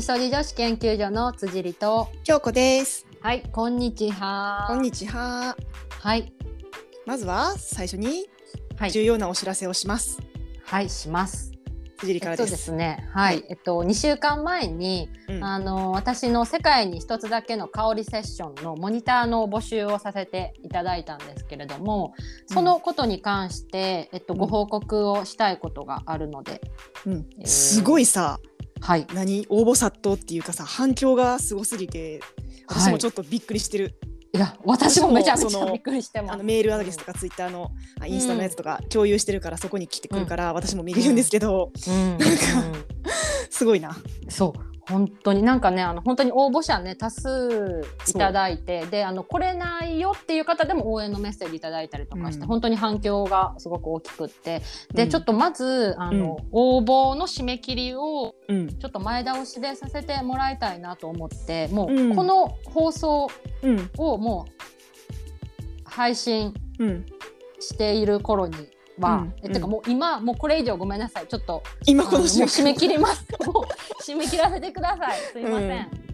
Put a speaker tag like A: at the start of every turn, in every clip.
A: みそじ女子研究所の辻里と
B: 京子です。
A: はいこんにちは。
B: こんにちは。
A: はい。
B: まずは最初に
A: はい。
B: 重要なお知らせをします。
A: はいします。
B: 辻里か
A: えっと
B: らで。
A: ですすねはい、
B: はい。
A: えっと2週間前に、
B: うん。
A: あの私の世界に一つだけの香りセッションのモニターの募集をさせていただいたんですけれどもそのことに関して、えっと、
B: うん。
A: ご報告をしたいことがあるので、
B: うん。
A: えー。
B: すごいさ、
A: はい。
B: 何？応募殺到っていうかさ反響がすごすぎて、私もちょっとびっくりしてる。
A: いや私もめちゃ
B: その
A: ちゃびっくりしてます。
B: あのメールアドレスとかツイッターのあインスタのやつとか共有してるからそこに来てくるから、私も見れるんですけど、
A: うん、
B: なんかすごいな。
A: そう本当になんかねあの本当に応募者ね多数いただいてであの来れないよっていう方でも応援のメッセージいただいたりとかして、
B: うん。
A: 本当に反響がすごく大きくってで、
B: うん。
A: ちょっとまずあの、応募の締め切りを
B: うん。
A: ちょっと前倒しでさせてもらいたいなと思ってもう、
B: うん。
A: この放送
B: うん。
A: をもう配信
B: うん。
A: している頃には、
B: うん
A: えてかもう今もうこれ以上ごめんなさいちょっと
B: 今こ
A: あの締め切ります。締め切らせてください。すいません。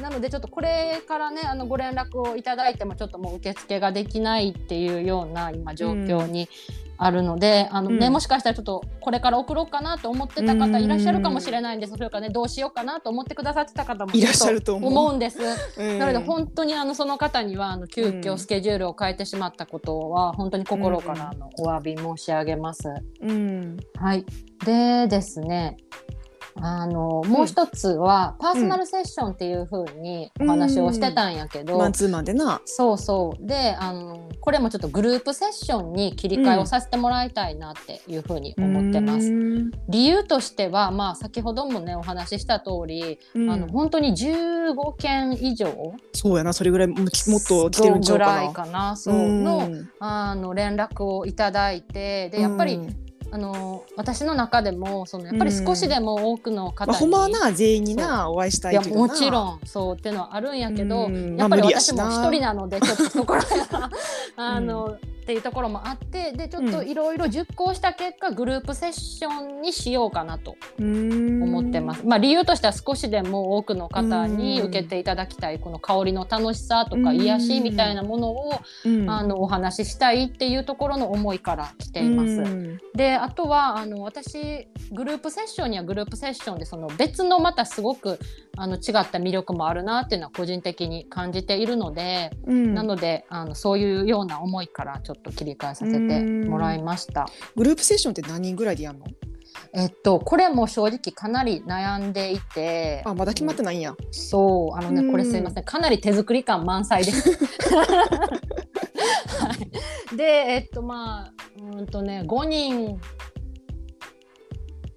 A: なのでちょっとこれからねあのご連絡をいただいてもちょっともう受付ができないっていうような今状況にあるので、あのね、
B: うん
A: もしかしたらちょっとこれから送ろうかなと思ってた方いらっしゃるかもしれないんです。それからねどうしようかなと思ってくださってた方も
B: いらっしゃると思う
A: んです。
B: うん
A: なので本当にあのその方にはあの急
B: うん
A: 遽スケジュールを変えてしまったことは本当に心からあのお詫び申し上げます。
B: うん
A: はい。でですね。あのもう一つは、パーソナルセッションっていう風にお話をしてたんやけど、
B: マンツーマンでな。
A: そうそう。であのこれもちょっとグループセッションに切り替えをさせてもらいたいなっていう風に思ってます。
B: うん。
A: 理由としては、まあ、先ほどもねお話しした通り、あの本当に15件以上。
B: そうやなそれぐらいももっと来てるんちゃうかな。
A: ぐらいかな。そう
B: うん。
A: のあの連絡をいただいてでやっぱり、
B: うん
A: あの私の中でもそのやっぱり少しでも多くの方に、
B: まあ、ほんまはな全員になお会いした
A: いや
B: いけどな
A: もちろんそうっていうのはあるんやけど、
B: うん。
A: やっぱり私も
B: な
A: 一人なのでちょっとそこら辺は あの、っていうところもあってでちょっといろいろ熟考した結果、グループセッションにしようかなと思
B: 思
A: ってます。まあ理由としては少しでも多くの方に受けていただきたいこの香りの楽しさとか
B: うん。
A: 癒しみたいなものを、あのお話ししたいっていうところの思いから来ています。であとはあの私グループセッションにはグループセッションでその別のまたすごくあの違った魅力もあるなっていうのは個人的に感じているので、なのであのそういうような思いからちょっと切り替えさせてもらいました。
B: グループセッションって何人ぐらいでやるの？
A: えっとこれも正直かなり悩んでいて。
B: あまだ決まってないんや。
A: そうあのねこれすいません。かなり手作り感満載です。はい、でえっとまあうーんとね5人。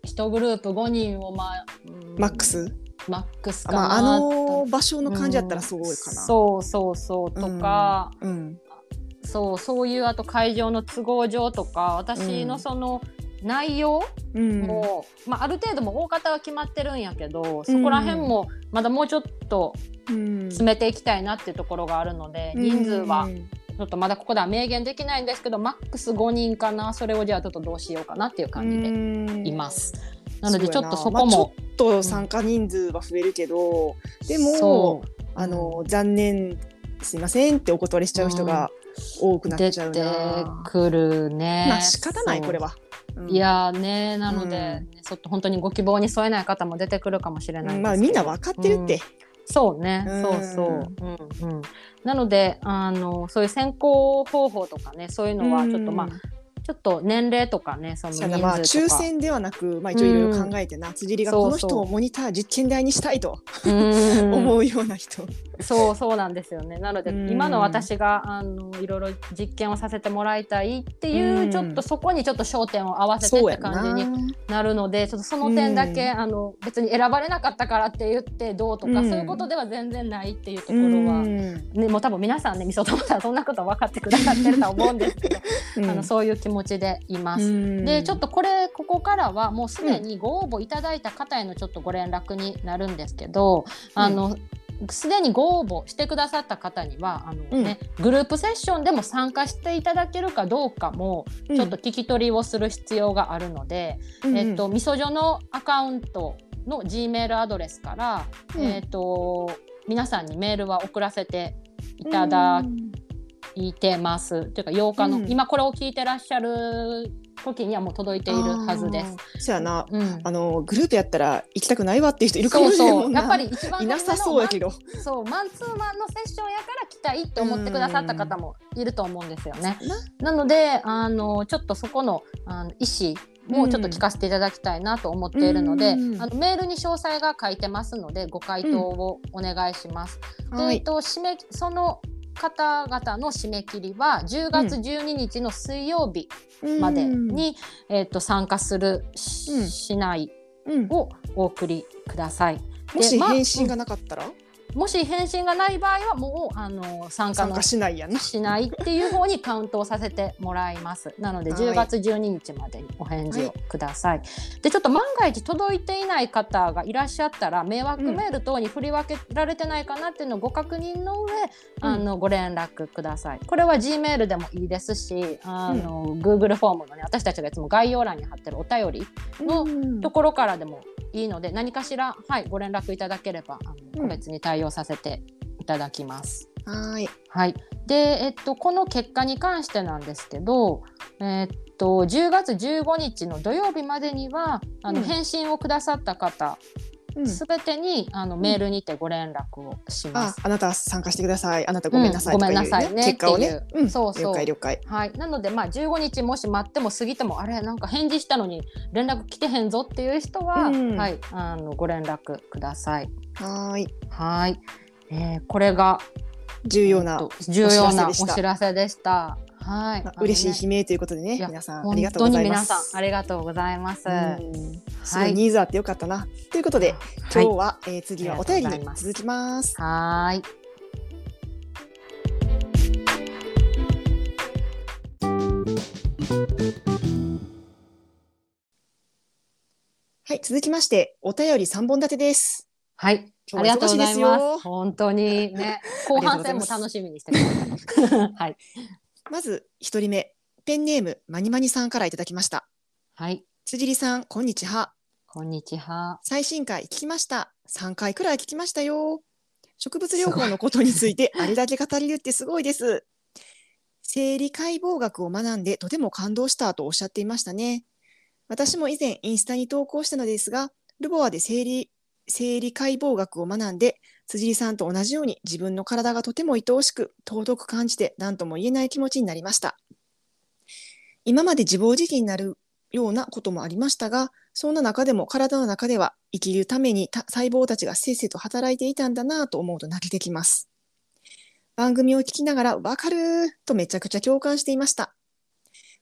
A: 1グループ5人をまあ、うん。
B: マックス？
A: マックスかな
B: まああの場所の感じやったらすごいかな。
A: うん。そうそうそうとか、
B: うん。
A: そうそういうあと会場の都合上とか私のその内容
B: うん。
A: も、まあ、ある程度も大方は決まってるんやけどそこら辺もまだもうちょっと
B: うん。
A: 詰めていきたいなっていうところがあるので、人数はちょっとまだここでは明言できないんですけどマックス5人かなそれをじゃあちょっとどうしようかなっていう感じで
B: で
A: います。なのでちょっとそ
B: まあ、
A: こも、
B: ちょっと参加人数は増えるけど、でも
A: そう。
B: あの残念すいませんってお断りしちゃう人が多くなっ
A: 出て
B: ちゃうな。
A: くるね。
B: まあ仕方ないこれは。うん。
A: いやーねなので、
B: うん。
A: ねちょっと本当にご希望に添えない方も出てくるかもしれない
B: まあみんな分かってるって。
A: そうね、
B: うん。
A: そうそう、うんうん、なのであのそういう選考方法とかねそういうのはちょっと、まあちょっっと年齢とかねその人数
B: まあ抽選ではなく、まあ、一応いろいろ考えてな、辻りがこの人をモニター実験台にしたいと。
A: うん。
B: 思うような人。
A: そうそうなんですよね。なので
B: うん。
A: 今の私があのいろいろ実験をさせてもらいたいっていう、
B: うん。
A: ちょっとそこにちょっと焦点を合わせてって感じにな。るのでちょっとその点だけ、
B: うん。
A: あの別に選ばれなかったからって言ってどうとか、
B: うん。
A: そういうことでは全然ないっていうとこ
B: う
A: ろは、
B: ん。
A: ね、もう多分皆さんねみそともさんそんなこと分かってくださってるとは思うんですけど、
B: うん。
A: あのそういう気持ちでいます。
B: うん。
A: でちょっとこれここからはもうすでにご応募いただいた方へのちょっとご連絡になるんですけど、あのすでにご応募してくださった方にはあの、ねグループセッションでも参加していただけるかどうかもちょっと聞き取りをする必要があるので、
B: うん
A: えっと、みそじょのアカウントの G メールアドレスから、うん、えっ、と皆さんにメールは送らせていただいてます。というか8日の、うん、今これを聞いてらっしゃる時にはもう届いているはずです。
B: そやな、うん、あのグループやったら行きたくないわっていう人いるかもしれな。い
A: やっぱり一番
B: いなさそうやけど。
A: そうマンツーマンのセッションやから来たいって思ってくださった方もいると思うんですよね。な。のであのちょっとそこのあの意思もうちょっと聞かせていただきたいなと思っているので、あのメールに詳細が書いてますのでご回答をお願いします。うん、で、えっと締めその方々の締め切りは10月12日の水曜日までに、うん、えっと参加するし,、しないをお送りください。
B: もし返信がなかったら、
A: もし返信がない場合はもうあの参加の
B: しないやな
A: しないっていう方にカウントをさせてもらいます。なので10月12日までにお返事をください。はい、でちょっと万が一届いていない方がいらっしゃったら迷惑メール等に振り分けられてないかなっていうのをご確認の上、うん、あのご連絡ください。これは G メールでもいいですしあの、うん、Google フォームのね私たちがいつも概要欄に貼ってるお便りのところからでもいいので何かしら、はい、ご連絡いただければあの個別に対応させていただきます。
B: はい。
A: はい。で、えっと、この結果に関してなんですけど、えっと、10月15日の土曜日までには、あの、返信をくださった方すべ、てにあのメールにてご連絡をします。
B: ああなた参加してください。あなたごめんなさい、
A: ねうん、ごめんなさいね。
B: 結果をね。
A: うん、そうそう。
B: 了解了解。
A: はい。なのでまあ15日もし待っても過ぎてもあれなんか返事したのに連絡来てへんぞっていう人は、うん、はいあのご連絡ください。
B: はい。
A: はい。えー、これが
B: 重要な
A: 重要なお知らせでした。はい、
B: まあ、嬉しい悲鳴ということでね、皆さんありがとうございます。
A: 皆さんありがとうございます。
B: すごいニーズあってよかったな。はい、ということで、今日は、はい、えー、次はお便りに続きます。
A: はい。
B: はい、続きまして、お便り三本立てです。
A: はい。ありがとうございます。本当にね、後半戦も楽しみにしてください。はい。
B: まず一人目、ペンネームまにまにさんからいただきました。
A: はい。
B: 辻里さん、こんにちは。
A: こんにちは。
B: 最新回聞きました。3回くらい聞きましたよ。植物療法のことについてあれだけ語れるってすごいです。生理解剖学を学んでとても感動したとおっしゃっていましたね。私も以前インスタに投稿したのですが、ルボアで生理生理解剖学を学んで辻井さんと同じように自分の体がとても愛おしく尊く感じて何とも言えない気持ちになりました。今まで自暴自棄になるようなこともありましたがそんな中でも体の中では生きるために細胞たちがせっせと働いていたんだなと思うと泣けてきます。番組を聞きながらわかるとめちゃくちゃ共感していました。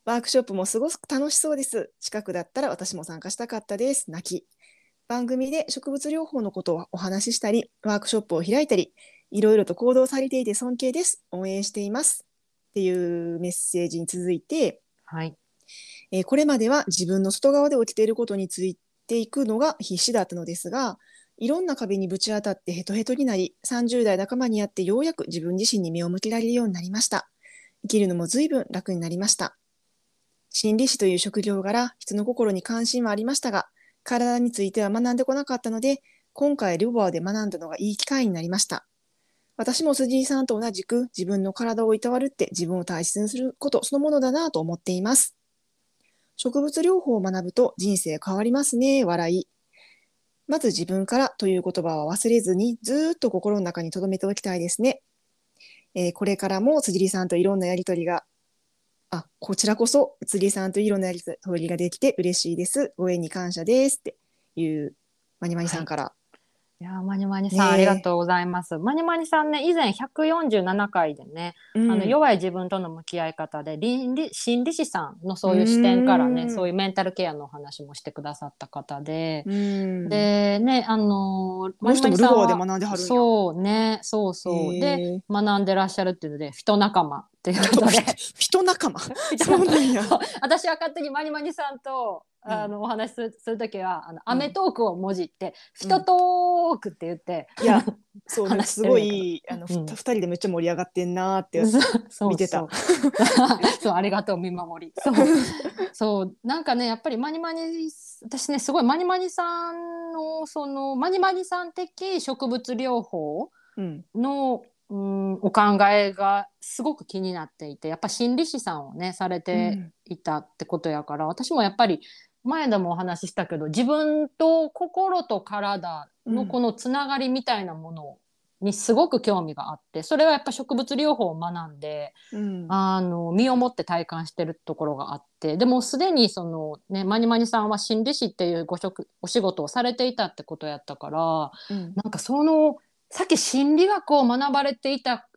B: ワークショップもすごく楽しそうです。近くだったら私も参加したかったです。泣き。番組で植物療法のことをお話ししたり、ワークショップを開いたり、いろいろと行動されていて尊敬です。応援しています。っていうメッセージに続いて、
A: はい
B: えー、これまでは自分の外側で起きていることについていくのが必死だったのですが、いろんな壁にぶち当たってヘトヘトになり、30代半ばにあってようやく自分自身に目を向けられるようになりました。生きるのも随分楽になりました。心理師という職業柄、人の心に関心はありましたが、体については学んでこなかったので、今回ルボアで学んだのがいい機会になりました。私も辻井さんと同じく自分の体をいたわるって自分を大切にすることそのものだなと思っています。植物療法を学ぶと人生変わりますね、笑い。まず自分からという言葉は忘れずにずっと心の中に留めておきたいですね。えー、これからも辻井さんといろんなやりとりがあ、こちらこそ、釣りさんと色のやり取りができて嬉しいです。ご縁に感謝ですっていうマニマニさんから、は
A: い、いやマニマニさん、ね、ありがとうございます。マニマニさんね、以前147回でね、うん、あの弱い自分との向き合い方で倫理心理師さんのそういう視点からね、うそういうメンタルケアのお話もしてくださった方で、でね、あの
B: マニマニさんはそう
A: ね、そうそう。で学んでらっしゃるっていうので、人仲間っていうことで。
B: 人仲間。
A: 人
B: そうなんや。
A: 私は勝手にマニマニさんと
B: うん。
A: あのお話しするする時は「あのアメトーク」をもじって「人トーク」って言って、
B: いやそうね。すごいあの、ふ
A: うん。
B: 二人でめっちゃ盛り上がってんなーって見てた。
A: そうありがとう見守り。そう。そう。なんかねやっぱりマニマニ私ねすごいマニマニさんのそのマニマニさん的植物療法
B: うん。
A: の、うん、お考えがすごく気になっていてやっぱ心理師さんをねされていたってことやから、私もやっぱり前でもお話ししたけど自分と心と体のこのつながりみたいなものにすごく興味があってそれはやっぱ植物療法を学んで
B: うん。
A: あの身をもって体感してるところがあってでもすでにその、ね、マニマニさんは心理師っていうご職お仕事をされていたってことやったから
B: うん。
A: なんかそのさっき心理学を学ばれていた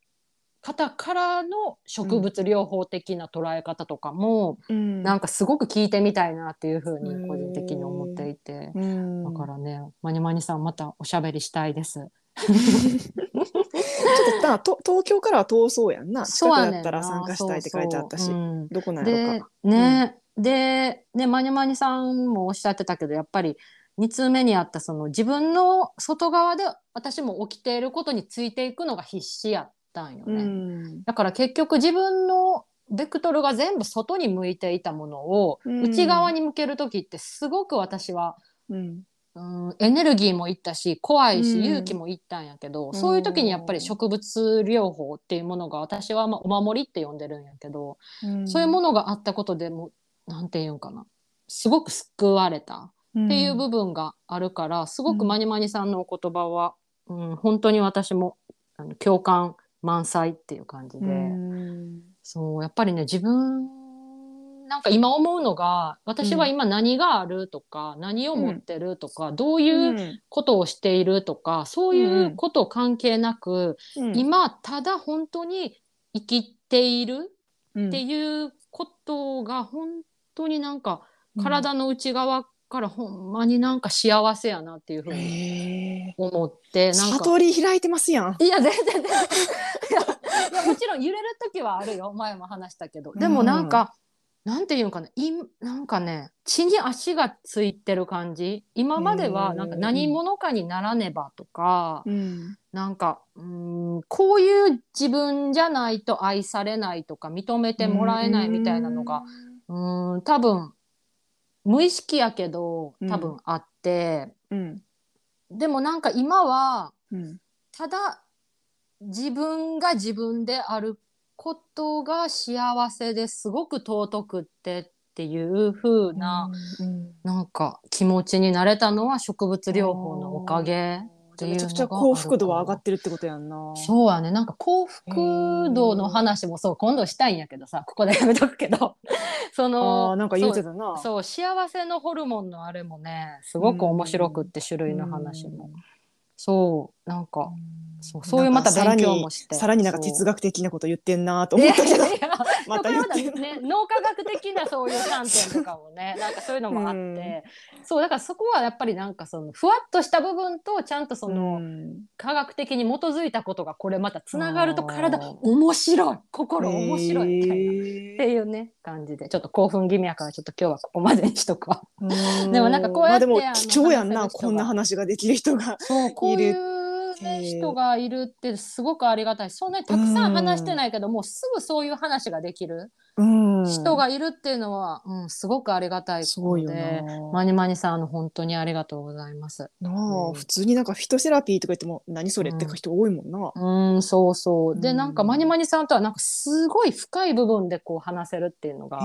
A: 方からの植物療法的な捉え方とかも、
B: うん。
A: なんかすごく聞いてみたいなっていうふうに個人的に思っていて、
B: うん。
A: だからねマニマニさんまたおしゃべりしたいです。
B: ちょっとなと東京からは遠そうやんな。近くだったら参加したいって書いてあったし。
A: そうそう。うん
B: どこなんやろ
A: で
B: か
A: ね、でねマニマニさんもおっしゃってたけどやっぱり2通目にあったその自分の外側で私も起きていることについていくのが必死やったんよ
B: う
A: ね。
B: ん。
A: だから結局自分のベクトルが全部外に向いていたものを
B: うん。
A: 内側に向ける時ってすごく私は、
B: うん。
A: うん、エネルギーもいったし怖いし
B: うん。
A: 勇気もいったんやけど、
B: ん。
A: そういう時にやっぱり植物療法っていうものが私はまあお守りって呼んでるんやけど、
B: うん。
A: そういうものがあったことでもなんていうんかな。すごく救われたっていう部分があるから、すごくマニマニさんのお言葉は、うん、本当に私もあの共感満載っていう感じで。
B: うん。
A: そうやっぱりね自分なんか今思うのが私は今何があるとか、何を持ってるとか、どういうことをしているとか、そういうこと関係なく、
B: うん。
A: 今ただ本当に生きている
B: うん。
A: っていうことが本当になんか体の内側からほんまになんか幸せやなっていうふうに思ってなんか。
B: 悟り開いてますやん。
A: いや全然全然。いやもちろん揺れる時はあるよ。前も話したけど。でもなんか、なんていうんかないなんかね地に足がついてる感じ。今まではなんか何者かにならねばとか、
B: うん。
A: なんかうーんこういう自分じゃないと愛されないとか認めてもらえないみたいなのがうーん多分無意識やけど多分あって、
B: うん。
A: でもなんか今は
B: うん。
A: ただ自分が自分であることが幸せですごく尊くってっていう風な、
B: うん。
A: なんか気持ちになれたのは植物療法のおかげ。
B: じゃあめちゃくちゃ幸福度は上がってるってことやんな。
A: そうやねなんか幸福度の話もそう今度したいんやけどさここでやめとくけど。そ
B: あ
A: の
B: ーなんか言うてたな。
A: そう幸せのホルモンのあれもねすごく面白くって種類の話も。そうなんかそうそういうまた勉強もして。
B: さらになんか哲
A: 学
B: 学的なこと言ってんなと思ったけど。ま
A: また
B: た言って。
A: ね。脳科学的なそういう観点とかもね なんかそういうのもあって、そうだからそこはやっぱりなんかそのふわっとした部分とちゃんとその、
B: うん。
A: 科学的に基づいたことがこれまたつながると体面白い心面白いみたいな。っていうね感じで。ちょっと興奮気味やからちょっと今日はここまでにしとくわ。
B: うん。
A: でもなんかこうやって
B: まあでも貴重やんなこんな話ができる人が
A: そうこうい人がいるってすごくありがたい。そんなにたくさん話してないけどもうすぐそういう話ができる
B: うん。
A: 人がいるっていうのは、うん、すごくありがたい
B: そうよ
A: ことで
B: な。
A: マニマニさんあの本当にありがとうございます。
B: な
A: うん。
B: あ普通になんかフィトセラピーとか言っても何それって人多いもんな。
A: うん。そうそう。で
B: うん。
A: なんかマニマニさんとはなんかすごい深い部分でこう話せるっていうのが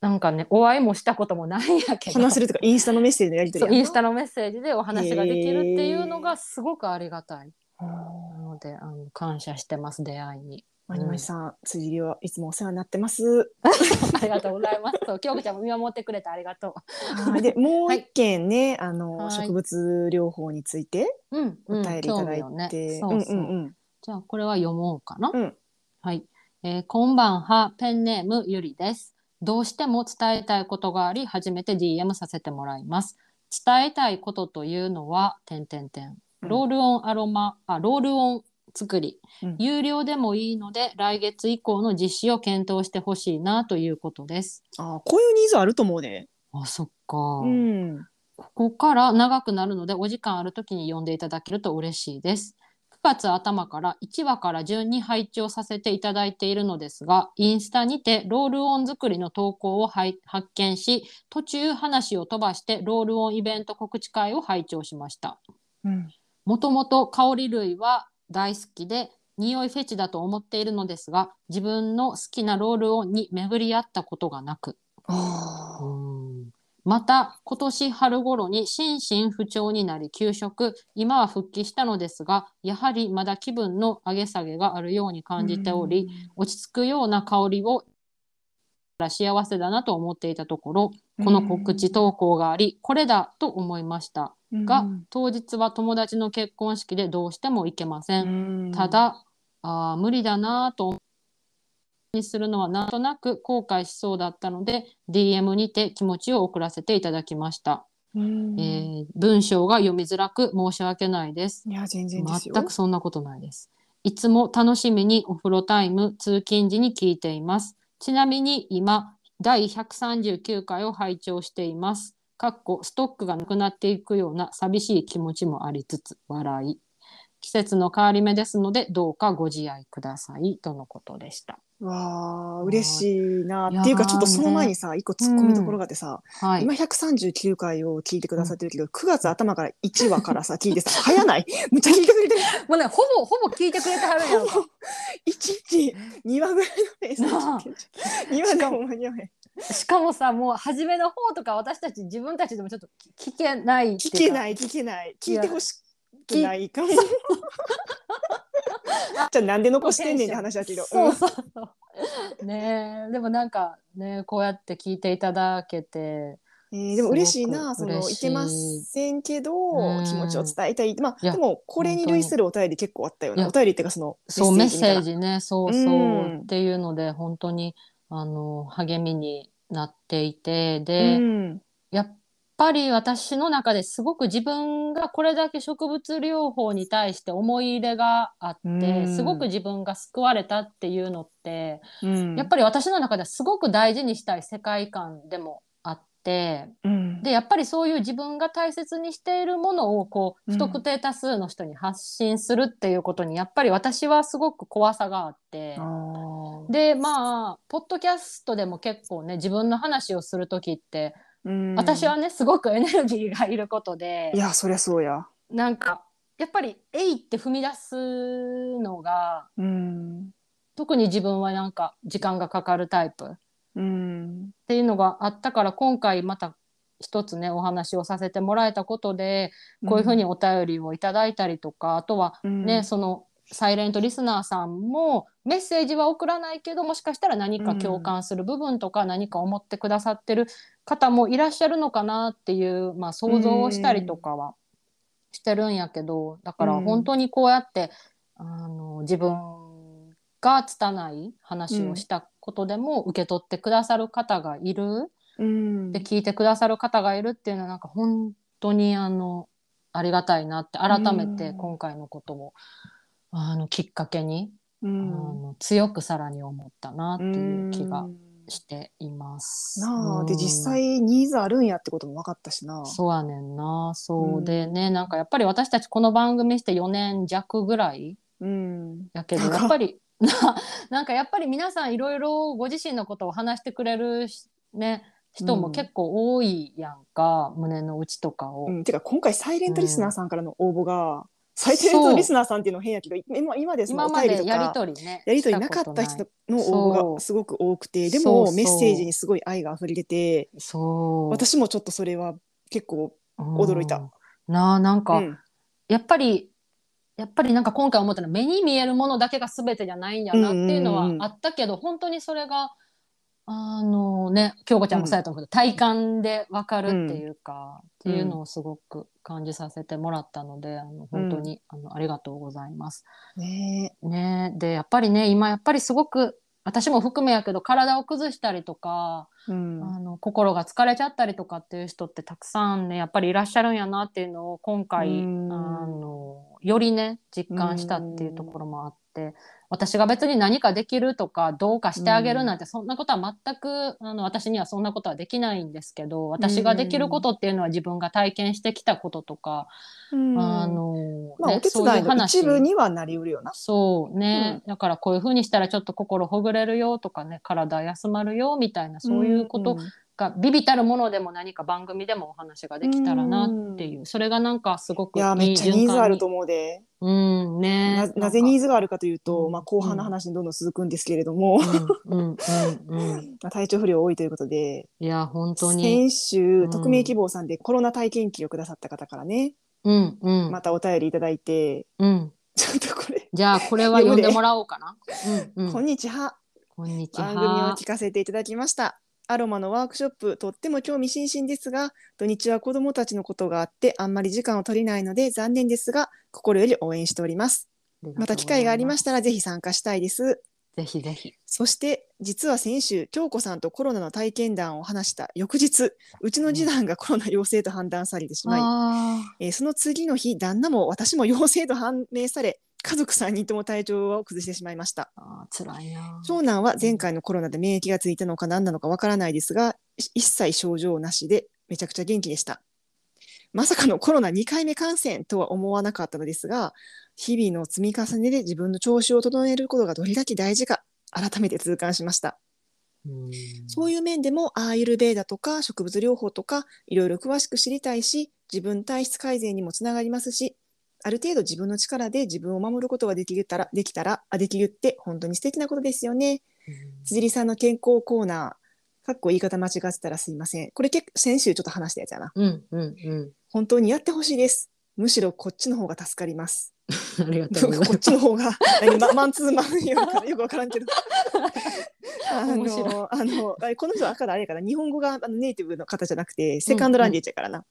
A: なんかねお会いもしたこともないんやけど。
B: 話せるとかインスタのメッセージのやり取り
A: インスタのメッセージでお話ができるっていうのがすごくありがたい。
B: あー。
A: なのであの感謝してます出会いに。
B: マニマニさん辻りはいつもお世話になってます。
A: ありがとうございます。そう京子ちゃんも見守ってくれてありがと
B: はい。でもう一件ねあ
A: は
B: の
A: い。
B: 植物療法について
A: う。うん、
B: お便りいただいて。
A: じゃあこれは読もうかな。
B: うん。
A: はい、えーこんばんは。ペンネームゆりです。どうしても伝えたいことがあり初めて DM させてもらいます。伝えたいことというのは点点点。
B: うん
A: ロールオンアロマあロールオン作り、
B: うん
A: 有料でもいいので来月以降の実施を検討してほしいなということです。
B: あーこういうニーズあると思うね。
A: あそっか、
B: うん。
A: ここから長くなるのでお時間ある時に読んでいただけると嬉しいです。9月頭から1話から順に配置をさせていただいているのですが、インスタにてロールオン作りの投稿をはい発見し、途中話を飛ばしてロールオンイベント告知会を拝聴しました。
B: うん。
A: もともと香り類は大好きで、匂いフェチだと思っているのですが、自分の好きなロールオンに巡り合ったことがなく、また今年春頃に心身不調になり休職今は復帰したのですがやはりまだ気分の上げ下げがあるように感じており、落ち着くような香りを幸せだなと思っていたところこの告知投稿がありこれだと思いました。が、当日は友達の結婚式でどうしても行けません。た、だあー無理だなぁとにするのはなんとなく後悔しそうだったので DM にて気持ちを送らせていただきました、
B: うん。
A: えー文章が読みづらく申し訳ないです。
B: いや全然ですよ。
A: 全くそんなことないです。いつも楽しみにお風呂タイム通勤時に聞いています。ちなみに今第139回を拝聴しています。かっこストックがなくなっていくような寂しい気持ちもありつつ笑い季節の変わり目ですのでどうかご自愛ください。とのことでした。
B: わあ嬉しいな。っていうかちょっとその前にさ一個突っ込みどころがあってさ、
A: はい。
B: 今139回を聞いてくださってるけど、9月頭から1話からさ聞いてさ早ない？むっちゃ聞いてくれてる。
A: もうね、ほぼ、ほぼ聞いてくれてはるん。やろか。
B: 1日2話ぐらいのペースで
A: なあ
B: 聞いて2話でも間に合わへん
A: しかもさ、もう初めの方とか私たち自分たちでもちょっと聞けない。
B: 聞けない聞けない。聞いてほしくないかも。じゃあなんで残してんねんって話だけど。
A: そうそうそう。ねえ、でもなんかね、こうやって聞いていただけて。
B: えーでも嬉しいな、その
A: い
B: いけませんけど、
A: うん
B: 気持ちを伝えたい。まあでもこれに類するお便り結構あったよね。お便りっていうかその
A: そう、メッセー。ジね、そうそう、
B: うん
A: っていうので、本当に、あの、励みになっていて、で、
B: うん
A: やっぱり私の中ですごく自分がこれだけ植物療法に対して思い入れがあって、
B: うん。
A: すごく自分が救われたっていうのって、
B: うん。
A: やっぱり私の中ではすごく大事にしたい世界観でもあって
B: うん。
A: でやっぱりそういう自分が大切にしているものをこう
B: うん。
A: 不特定多数の人に発信するっていうことにやっぱり私はすごく怖さがあって。でまあポッドキャストでも結構ね自分の話をする時って
B: うん
A: 私はねすごくエネルギーがいることで
B: いやそりゃそうや。
A: なんかやっぱり「えい!」って踏み出すのが
B: うん
A: 特に自分はなんか時間がかかるタイプっ
B: うん
A: ていうのがあったから今回また一つねお話をさせてもらえたことでこういうふうにお便りをいただいたりとか、あとはね、そのサイレントリスナーさんもメッセージは送らないけどもしかしたら何か共感する部分とか、何か思ってくださってる方もいらっしゃるのかなっていう、まあ、想像をしたりとかはしてるんやけどだから
B: うん。
A: 本当にこうやって、あの自分が拙い話をしたことでも受け取ってくださる方がいる、
B: うん。
A: で聞いてくださる方がいるっていうのはなんか本当にあのありがたいなって改めて
B: うん。
A: 今回のことを、あのきっかけに、あ
B: うん。
A: の強くさらに思ったなっていう気が
B: うん
A: しています。
B: なあで
A: うん。
B: 実際ニーズあるんやってことも分かったしな。
A: そうやねんな。そう、
B: うん。
A: でねなんかやっぱり私たちこの番組して4年弱ぐらい
B: うん。
A: やけど
B: 長っ
A: やっぱりな なんかやっぱり皆さんいろいろご自身のことを話してくれるしね人も結構多いやんか、胸の内とかを。
B: うん、てか今回サイレントリスナーさんからの応募が、サイレントリスナーさんっていうの変やけど今今でその
A: 今までやり
B: か
A: 取りね
B: やり取りなかった人の応募がすごく多くてでもメッセージにすごい愛が溢れてて
A: そう。
B: 私もちょっとそれは結構、驚いた。
A: うん。なあなんか、
B: うん。
A: やっぱりやっぱりなんか今回思ったのは目に見えるものだけが全てじゃないんやなっていうのは
B: うんうんうん。
A: あったけど、本当にそれがあのね京子ちゃんもそうやと思うけど、体感で分かるっていうか、っていうのをすごく感じさせてもらったのであの本当に、あのありがとうございます。
B: ね。
A: ねでやっぱりね今やっぱりすごく私も含めやけど体を崩したりとか、
B: うん、
A: あの心が疲れちゃったりとかっていう人ってたくさんねやっぱりいらっしゃるんやなっていうのを今回、うん、あのよりね実感したっていうところもあって、私が別に何かできるとかどうかしてあげるなんて、そんなことは全くあの私にはそんなことはできないんですけど私ができることっていうのは自分が体験してきたこととか、
B: うん、あの、まあ、お手伝いの一部にはなりうるよな。
A: そうね、うん、だからこういうふうにしたらちょっと心ほぐれるよとかね体休まるよみたいなそういうことがビビたるものでも何か番組でもお話ができたらなっていう、それがなんかすごくい
B: やめっちゃニーズあると思うで。
A: うんね、
B: なぜニーズがあるかというと、まあ、後半の話にどんどん続くんですけれども、体調不良多いということで。
A: いや本当に。
B: 先週、匿名希望さんでコロナ体験記をくださった方からね、
A: うんうん、
B: またお便りいただいて、
A: うん、
B: ちょっとこれ。
A: じゃあこれは読んでもらおうかな。
B: うんうん、こんにちは。
A: こんにちは。
B: 番組を聞かせていただきました。アロマのワークショップとっても興味津々ですが土日は子どもたちのことがあってあんまり時間を取れないので残念ですが心より応援しております。また機会がありましたらぜひ参加したいです。
A: ぜひぜひ。
B: そして実は先週京子さんとコロナの体験談を話した翌日うちの次男がコロナ陽性と判断されてしまい、えー、その次の日旦那も私も陽性と判明され家族3人とも体調を崩してしまいました。
A: あ辛いな。
B: 長男は前回のコロナで免疫がついたのか何なのかわからないですが一切症状なしでめちゃくちゃ元気でした。まさかのコロナ2回目感染とは思わなかったのですが日々の積み重ねで自分の調子を整えることがどれだけ大事か改めて痛感しました。そういう面でもアーユルベーダとか植物療法とかいろいろ詳しく知りたいし自分体質改善にもつながりますしある程度自分の力で自分を守ることができたら、できたら、あできるって本当に素敵なことですよね。辻里さんの健康コーナー、かっこ言い方間違ってたらすいません。これ結構先週ちょっと話したやつやな。
A: うんうんうん。
B: 本当にやってほしいです。むしろこっちの方が助かります。
A: ありがとう
B: こっちの方が何ママンツーマンよく分からんけどあのあのこの人はあれやから日本語があのネイティブの方じゃなくてセカンドランゲージやからな、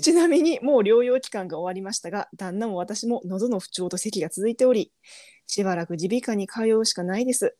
B: ちなみにもう療養期間が終わりましたが旦那も私も喉の不調と咳が続いておりしばらく耳鼻科に通うしかないです。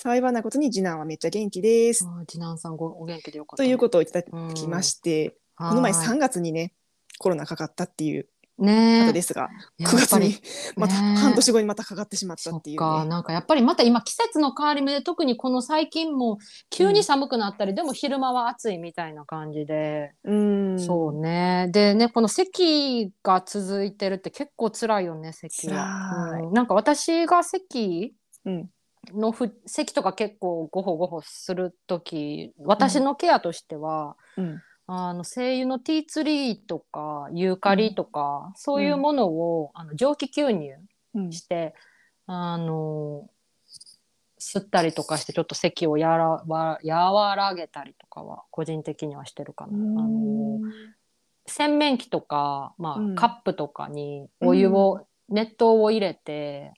B: 幸いなことに次男はめっちゃ元気です。
A: 次男さんごお元気でよかっ
B: た、ね、ということをいただきまして、この前3月にねコロナかかったっていう
A: ね。
B: ですが、9月にまた半年後にまたかかってしまったっていう、
A: ね、なんかやっぱりまた今季節の変わり目で特にこの最近も急に寒くなったり、うん、でも昼間は暑いみたいな感じで、
B: うん、
A: そうね。でねこの咳が続いてるって結構辛いよね咳は、うん、なんか私が咳、
B: うん。
A: のふ咳とか結構ごほごほする時私のケアとしては、
B: うん、
A: あの精油のティーツリーとかユーカリとか、うん、そういうものを、あの蒸気吸入して、うん、あの吸ったりとかしてちょっと咳をやらわ和らげたりとかは個人的にはしてるかな。あの洗面器とか、まあ、うん、カップとかにお湯を、熱湯を入れて、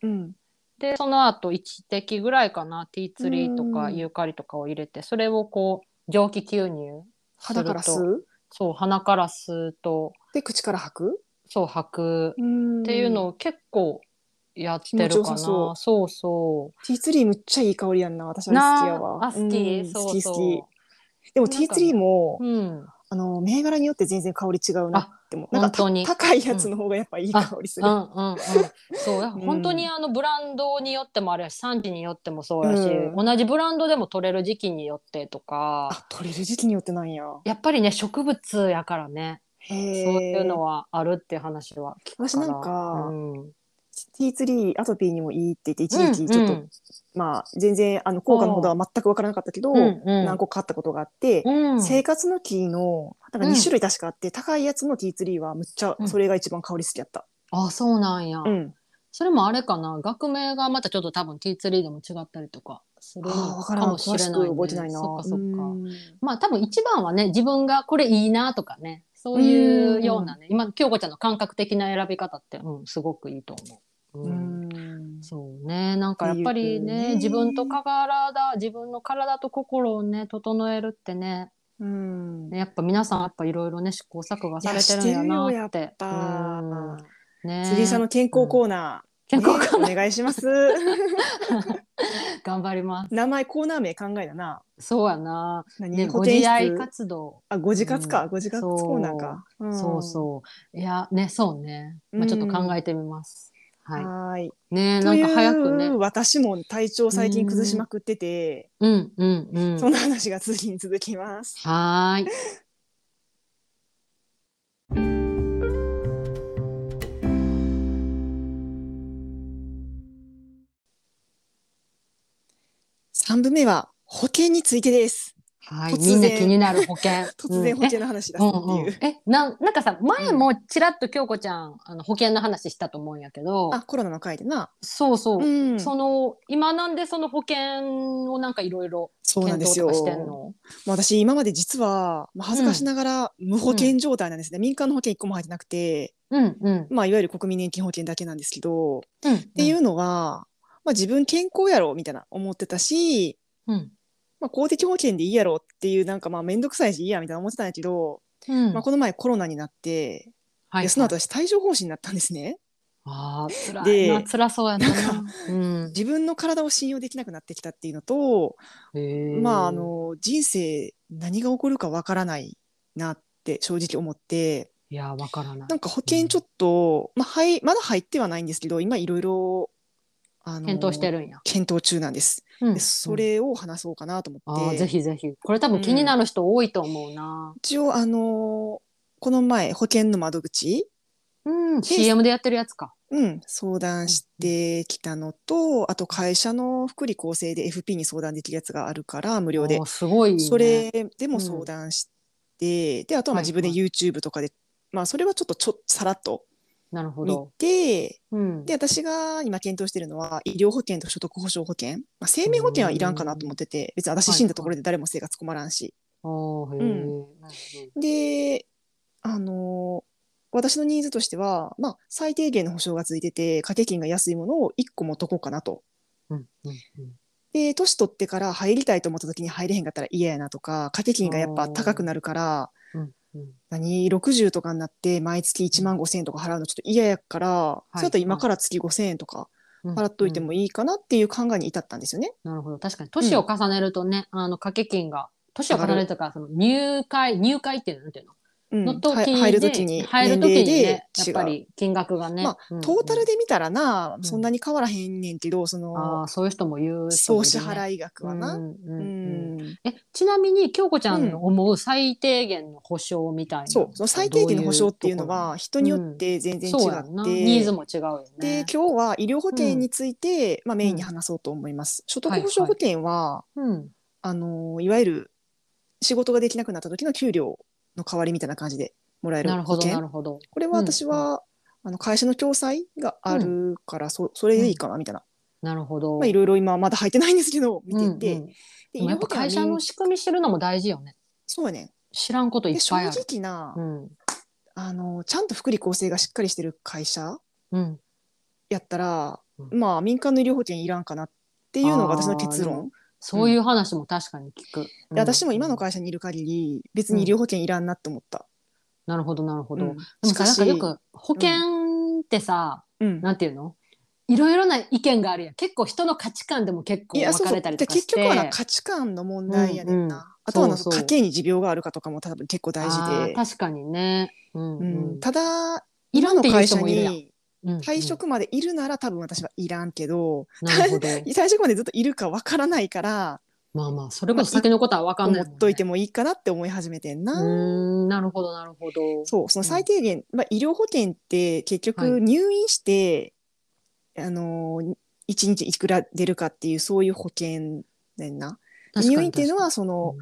A: でその後1滴ぐらいかなティーツリーとかユーカリとかを入れてそれをこう蒸気吸入
B: 鼻から吸う
A: そう鼻から吸うと。
B: で口から吐く？
A: そう吐く。っていうのを結構やってるかな。そう。そう
B: ティーツリーむっちゃいい香りやんな私は好きやわ。
A: あ好き、そう好き好き。
B: でもティーツリーも、
A: うん、
B: あの銘柄によって全然香り違うなってもなんか高いやつの方がやっぱいい香りする。
A: うんうんうん、そうや、本当にあのブランドによってもあるし産地によってもそうやし、うん、同じブランドでも取れる時期によってとか。
B: あ取れる時期によってなんや。
A: やっぱりね植物やからね。そういうのはあるって話は
B: 私なんか、うん、ティーツリーアトピーにもいいって言って一時期ちょっと、うん。うん、まあ全然あの効果のほどは全く分からなかったけど、うんうん、何個か買ったことがあって、うん、生活の木のなんか2種類確かあって、うん、高いやつのティーツリーはむっちゃそれが一番香り好きやった。
A: あそうなんや、
B: うん、
A: それもあれかな。学名がまたちょっと多分ティーツリーでも違ったりとかするのかもしれない、ね、
B: 覚えてないな。
A: そっかそっか。まあ多分一番はね自分がこれいいなとかねそういうようなね今京子ちゃんの感覚的な選び方って、うん、すごくいいと思う。
B: うん、
A: そうねなんかやっぱりね、ね、自分と体自分の体と心をね整えるってね、
B: うん、
A: やっぱ皆さんやっぱいろいろね試行錯誤されてるんやなって。
B: ね、釣りさんの健康コーナー、
A: 健康かな、
B: ねお願いします。
A: 頑張ります。
B: 名前コーナー名考えだな。
A: そうやな。
B: 何、
A: ね、ご自愛活動。
B: あ、ご自活か。
A: うん
B: ご自活
A: そう
B: コーナーか。ん
A: そうそう。いや、ね、そうね。まあ、ちょっと考えてみます。はい。ね、
B: と
A: ないんか早くね。
B: 私も体調最近崩しまくってて、
A: うん、うん、うん。
B: そんな話が次に続きます。
A: はーい。
B: 3部目は保険についてです。
A: はい。みんな気になる保険。
B: 突然保険の話だ
A: うん
B: っていう。
A: え、えなんなんかさ前もちらっと京子ちゃんあの保険の話したと思うんやけど。
B: あ、コロナの回でな。
A: そうそう、
B: うん。
A: その今なんでその保険をなんかいろいろ
B: そうなんですよ。私今まで実は、まあ、恥ずかしながら無保険状態なんですね。民間の保険一個も入ってなくて、
A: うんうん。
B: まあ、いわゆる国民年金保険だけなんですけど、
A: うんっ
B: っていうのは、まあ、自分健康やろみたいな思ってたし、
A: うん
B: まあ、公的保険でいいやろっていうなんかまあ面倒くさいしいいやみたいな思ってたんやけど、
A: うん。
B: まあ、この前コロナになって、
A: はい
B: でその後私帯状疱疹になったんですね。
A: あー辛い
B: で
A: な辛そうやな。うん。
B: 自分の体を信用できなくなってきたっていうのと、まああの人生何が起こるかわからないなって正直思って
A: いやわからない。
B: なんか保険ちょっと、まあ、はいまだ入ってはないんですけど今いろいろあの
A: 検討してるんや、
B: 検討中なんです。
A: うん。
B: でそれを話そうかなと思
A: あ
B: って、
A: ーぜひぜひ。これ多分気になる人多いと思うな、
B: 一応あのこの前保険の窓口、
A: うん、CM でやってるやつか。
B: うん、相談してきたのと、あと会社の福利厚生で FP に相談できるやつがあるから無料で。
A: すごい、ね、
B: それでも相談して、であとはまあ
A: はい
B: 自分で YouTube とかで、まあそれはちょっとちょさらっと見
A: なるほど、
B: て
A: うん、
B: で私が今検討してるのは医療保険と所得保障保険、まあ、生命保険はいらんかなと思ってて別に私死んだところで誰も生活困らんし、
A: おーへー。
B: うん。であの私のニーズとしては、まあ、最低限の保証がついてて掛け金が安いものを1個持っとこうかなと。
A: ほどうんうん。
B: で年取ってから入りたいと思った時に入れへんかったら嫌やなとか掛け金がやっぱ高くなるから
A: うんうんうん
B: 何？60とかになって毎月1万5,000円とか払うのちょっと嫌やから、
A: い。
B: そうやったら今から月5,000円とか
A: うん。
B: 払っといてもいいかなっていう考えに至ったんですよね。
A: なるほど。確かに。年を重ねるとね、あの掛け金が年を重ねるとかその入会入会っていうのなんていうの、
B: うん
A: の時で
B: は入る時に
A: 入る時に
B: 年
A: ねやっぱり金額がね、
B: まあ
A: うん
B: トータルで見たらな、
A: ん。
B: そんなに変わらへんねんけどそ
A: あ
B: の
A: あそういう人も言う人
B: 総
A: ね
B: 払い額はな。
A: うんう
B: うん
A: うん。
B: ん。
A: えちなみに京子ちゃんの思う最低限の保証みたいな、
B: そうその最低限の保証っていうのは人によって全然違って、
A: ニーズも違うよ
B: で
A: ね。
B: 今日は医療保険について、まあ、メインに話そうと思います。所得保障保険は、
A: うん、
B: あのいわゆる仕事ができなくなった時の給料の代わりみたいな感じでもらえる保険？
A: るほど。
B: これは私は、あの会社の共済があるから、そそれでいいかなみたいな、
A: なるほど。
B: まあ、いろいろ今まだ入ってないんですけど見てて、
A: うんうん
B: で
A: やっぱ会社の仕組み知るのも大事よね。
B: そうやねん
A: 知らんこといっぱいある。
B: 直な、
A: うん
B: あのちゃんと福利厚生がしっかりしてる会社
A: うん、
B: やったら、
A: うん
B: まあ民間の医療保険いらんかなっていうのが私の結論。
A: そういう話も確かに聞く。
B: で私も今の
A: 会
B: 会社にいる限り別に医療保険いらんなって思った。
A: なるほどなるほど。
B: うん
A: でもさなん
B: しか
A: よく保険ってさ、
B: うん
A: なんていうの？いろいろな意見があるやん結構人の価値観でも結構分かれたりとかして
B: 結局はな価値観の問題やねんな。
A: うんうん
B: あとは家計に持病があるかとかも多分結構大
A: あ
B: 事で。
A: ー確かにね。うん
B: う
A: うん
B: ん、ただ
A: いらんっていう
B: 今の会社。に
A: うんうん
B: 退職までいるなら多分私はいらんけど、
A: なるほど。
B: 退職までずっといるかわからないから
A: まあまあそれこそ先のことは分かんないね。
B: 思っといてもいいかなって思い始めてんな。
A: うーんなるほどなるほど。
B: そうその最低限、まあ、医療保険って結
A: はい
B: 局入院して、あのー一日いくら出るかっていうそういう保険ねんな。入院っていうのはそ
A: 確
B: の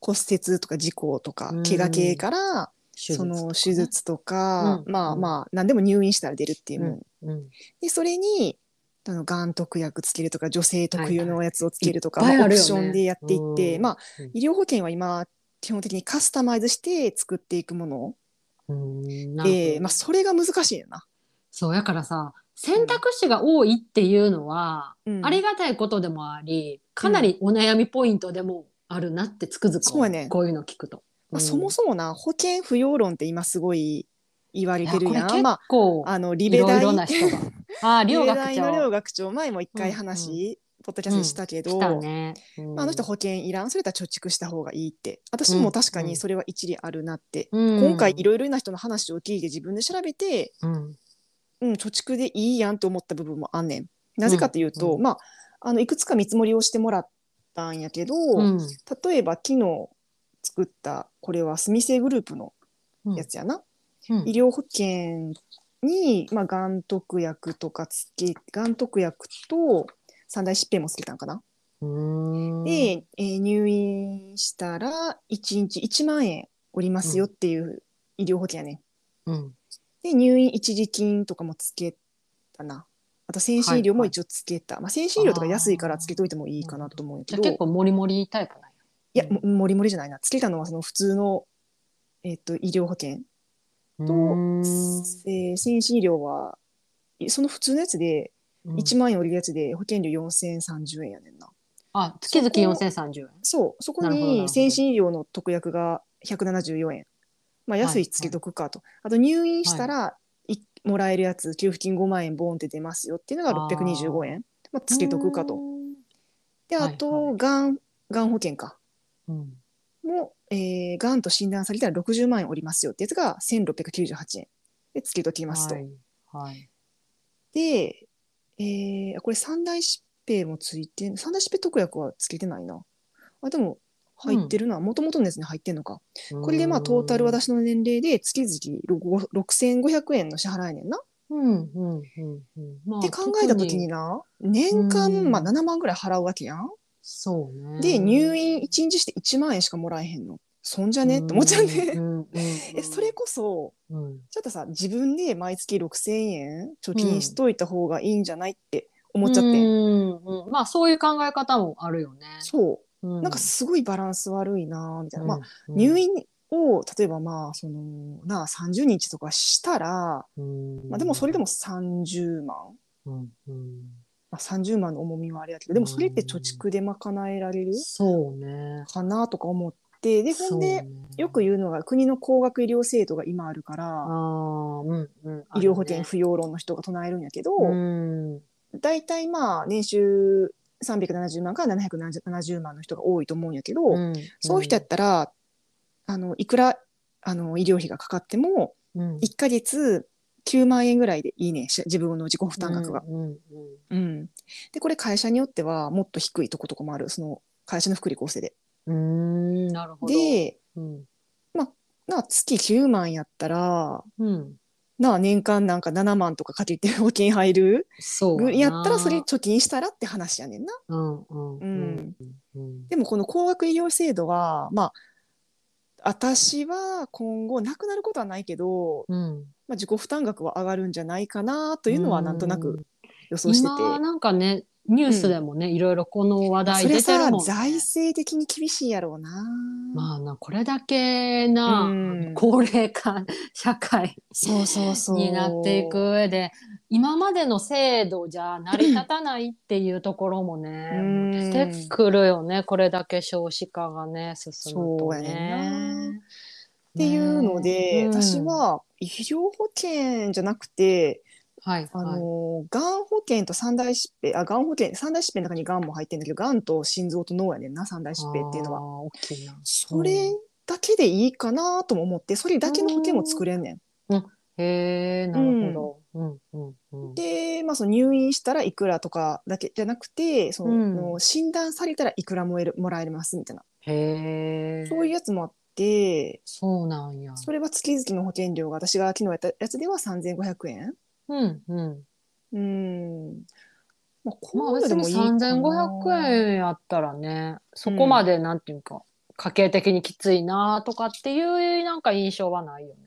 B: 骨折とか事故とか
A: うん
B: 怪我系から
A: うん
B: その手
A: 手術
B: 術とか、
A: うん。
B: まあ
A: うん。
B: まあ何でも入院したら出るっていう
A: うん。うん。
B: でそれにあのがん特約つけるとか女性特有のやつをつけるとか、
A: はい。はい。
B: まあオプションでやっていって、
A: うん
B: まあ
A: うん
B: 医療保険は今基本的にカスタマイズして作っていくもの。で、
A: ど。
B: まあ、それが難しいよな。
A: そうやからさ選択肢が多いっていうのは、
B: うん。
A: ありがたいことでもありかなりお悩みポイントでもあるなってつくづく
B: うやね。
A: こういうの聞くと。
B: まあ、
A: うん。
B: そもそもな保険不要論って今すごい言われてるやん。
A: いや
B: ま
A: 構
B: あ、あのリ
A: い
B: ベ大
A: ろいろな人が。あ両学
B: 大の両
A: 長。
B: 学長前も一回話、ポッドキャストでしたけど、
A: 来たね。うん。
B: まあ、あの人保険いらん。それとは貯蓄した方がいいって。私も確かにそれは一理あるなって、
A: うん。
B: 今回いろいろな人の話を聞いて自分で調べて、
A: うん。
B: うん、貯蓄でいいやんと思った部分もあんねん。なぜかというと、
A: うん。
B: まああのいくつか見積もりをしてもらったんやけど、
A: うん。
B: 例えば昨日作ったこれはスミセグループのやつやな、
A: うん
B: 医療保険に、まあ、がん特約とかつけがん特約と三大疾病もつけたんかな。
A: うん
B: で、えー入院したら1日1万円おりますよっていう医療保険やねん。
A: うん
B: で入院一時金とかもつけたな。あと先進医療も一応つけた。まあ先進医療とか安いからつけといてもいいかなと思うけど、
A: じゃあ結構モリモリタイプな。
B: いやももりもりじゃないな。つけたのはその普通の、えっと医療保険と、
A: うん
B: えー先進医療はいその普通のやつで1万円降りるやつで保険料4030円やねんな。
A: あ月々4030円。
B: そうそこに先進医療の特約が174円。まあ安いつけとくかと。あと入院したら、いもらえるやつ給付金5万円ボンって出ますよっていうのが625円。まあ、つけとくかと。であと、
A: はいはい
B: がんがん保険か。
A: うん。
B: も、えー、がんと診断されたら60万円おりますよってやつが1698円でつけときますと。
A: はい。はい。
B: で、えー、これ三大疾病もついて三大疾病特約はつけてないな。あでも入ってるな。もともとのやつに入ってんのか。これでまあトータル私の年齢で月々ろ6500円の支払いねんな。
A: うんうんうんうん。まあ
B: って考えた時に。な年間
A: うん
B: まあ7万ぐらい払うわけやん。
A: そうね。
B: で入院1日して1万円しかもらえへんの。そんじゃね？って思っちゃうね。えそれこそ
A: うん。
B: ちょっとさ自分で毎月6,000円貯金しといた方がいいんじゃないって思っちゃって、
A: うんうんまあそういう考え方もあるよね。
B: そう。
A: う
B: なんかすごいバランス悪いなみたいな、まあ
A: うん。
B: 入院を例えばまあそのなあ30日とかしたら、
A: うん。
B: まあ、でもそれでも30万、
A: うんうん
B: まあ、30万の重みはあれやけどでもそれって貯蓄で賄えられる
A: そうね。
B: かなとか思ってでほんで、よく言うのが国の高額医療制度が今あるから
A: うんうん。
B: 医療保険不要論の人が唱えるんやけど、
A: うん。
B: 大体まあ年収370万から770万の人が多いと思うんやけど、
A: うん
B: そういう人やったらあのいくらあの医療費がかかっても
A: うん。
B: 1ヶ月9万円ぐらいでいいね。自分の自己負担額が。
A: うんうん
B: うん。でこれ会社によってはもっと低いとことかもある。その会社の福利厚生で。
A: うんうん。なるほど。
B: で
A: うん。
B: なあ月9万やったら
A: うん。
B: なあ年間なんか7万とかかけて保険入る？
A: そう
B: ぐやったらそれ
A: な
B: 貯金したらって話やねんな。でもこの高額医療制度はまあ私は今後なくなることはないけど、
A: うん
B: まあ、自己負担額は上がるんじゃないかなというのはなんとなく予想してて。
A: 今なんかねニュースでもね、いろいろこの話題
B: それさ
A: 出てるもんね。
B: 財政的に厳しいやろうな。
A: まあなこれだけな、
B: うん。
A: 高齢化社会
B: そうそうそう。
A: になっていく上で今までの制度じゃ成り立たないっていうところもね、
B: うん。
A: 出てくるよね。これだけ少子化がね進むと
B: ね。ん
A: ね。
B: っていうので、
A: うん。
B: 私は医療保険じゃなくて、
A: はい
B: あ
A: はい
B: のがん保険と三大疾病あがん保険三大疾病の中にがんも入ってるんだけどがんと心臓と脳やねんな三大疾病っていうのは。それだけでいいかなとも思ってそれだけの保険も作れんねん。
A: へえなるほど。うんうんうん。
B: で、まあ、その入院したらいくらとかだけじゃなくてその、
A: うん
B: 診断されたらいくらもえるもらえますみたいな
A: へえ。
B: そういうやつもあって
A: そうなんや。
B: それは月々の保険料が私が昨日やったやつでは3500円
A: うんうん。
B: うん。まあ、
A: ま
B: こ
A: あ別に
B: ういうのでもいいかな。
A: 3500円やったらねそこまでなんていうか、家計的にきついなとかっていうなんか印象はないよね。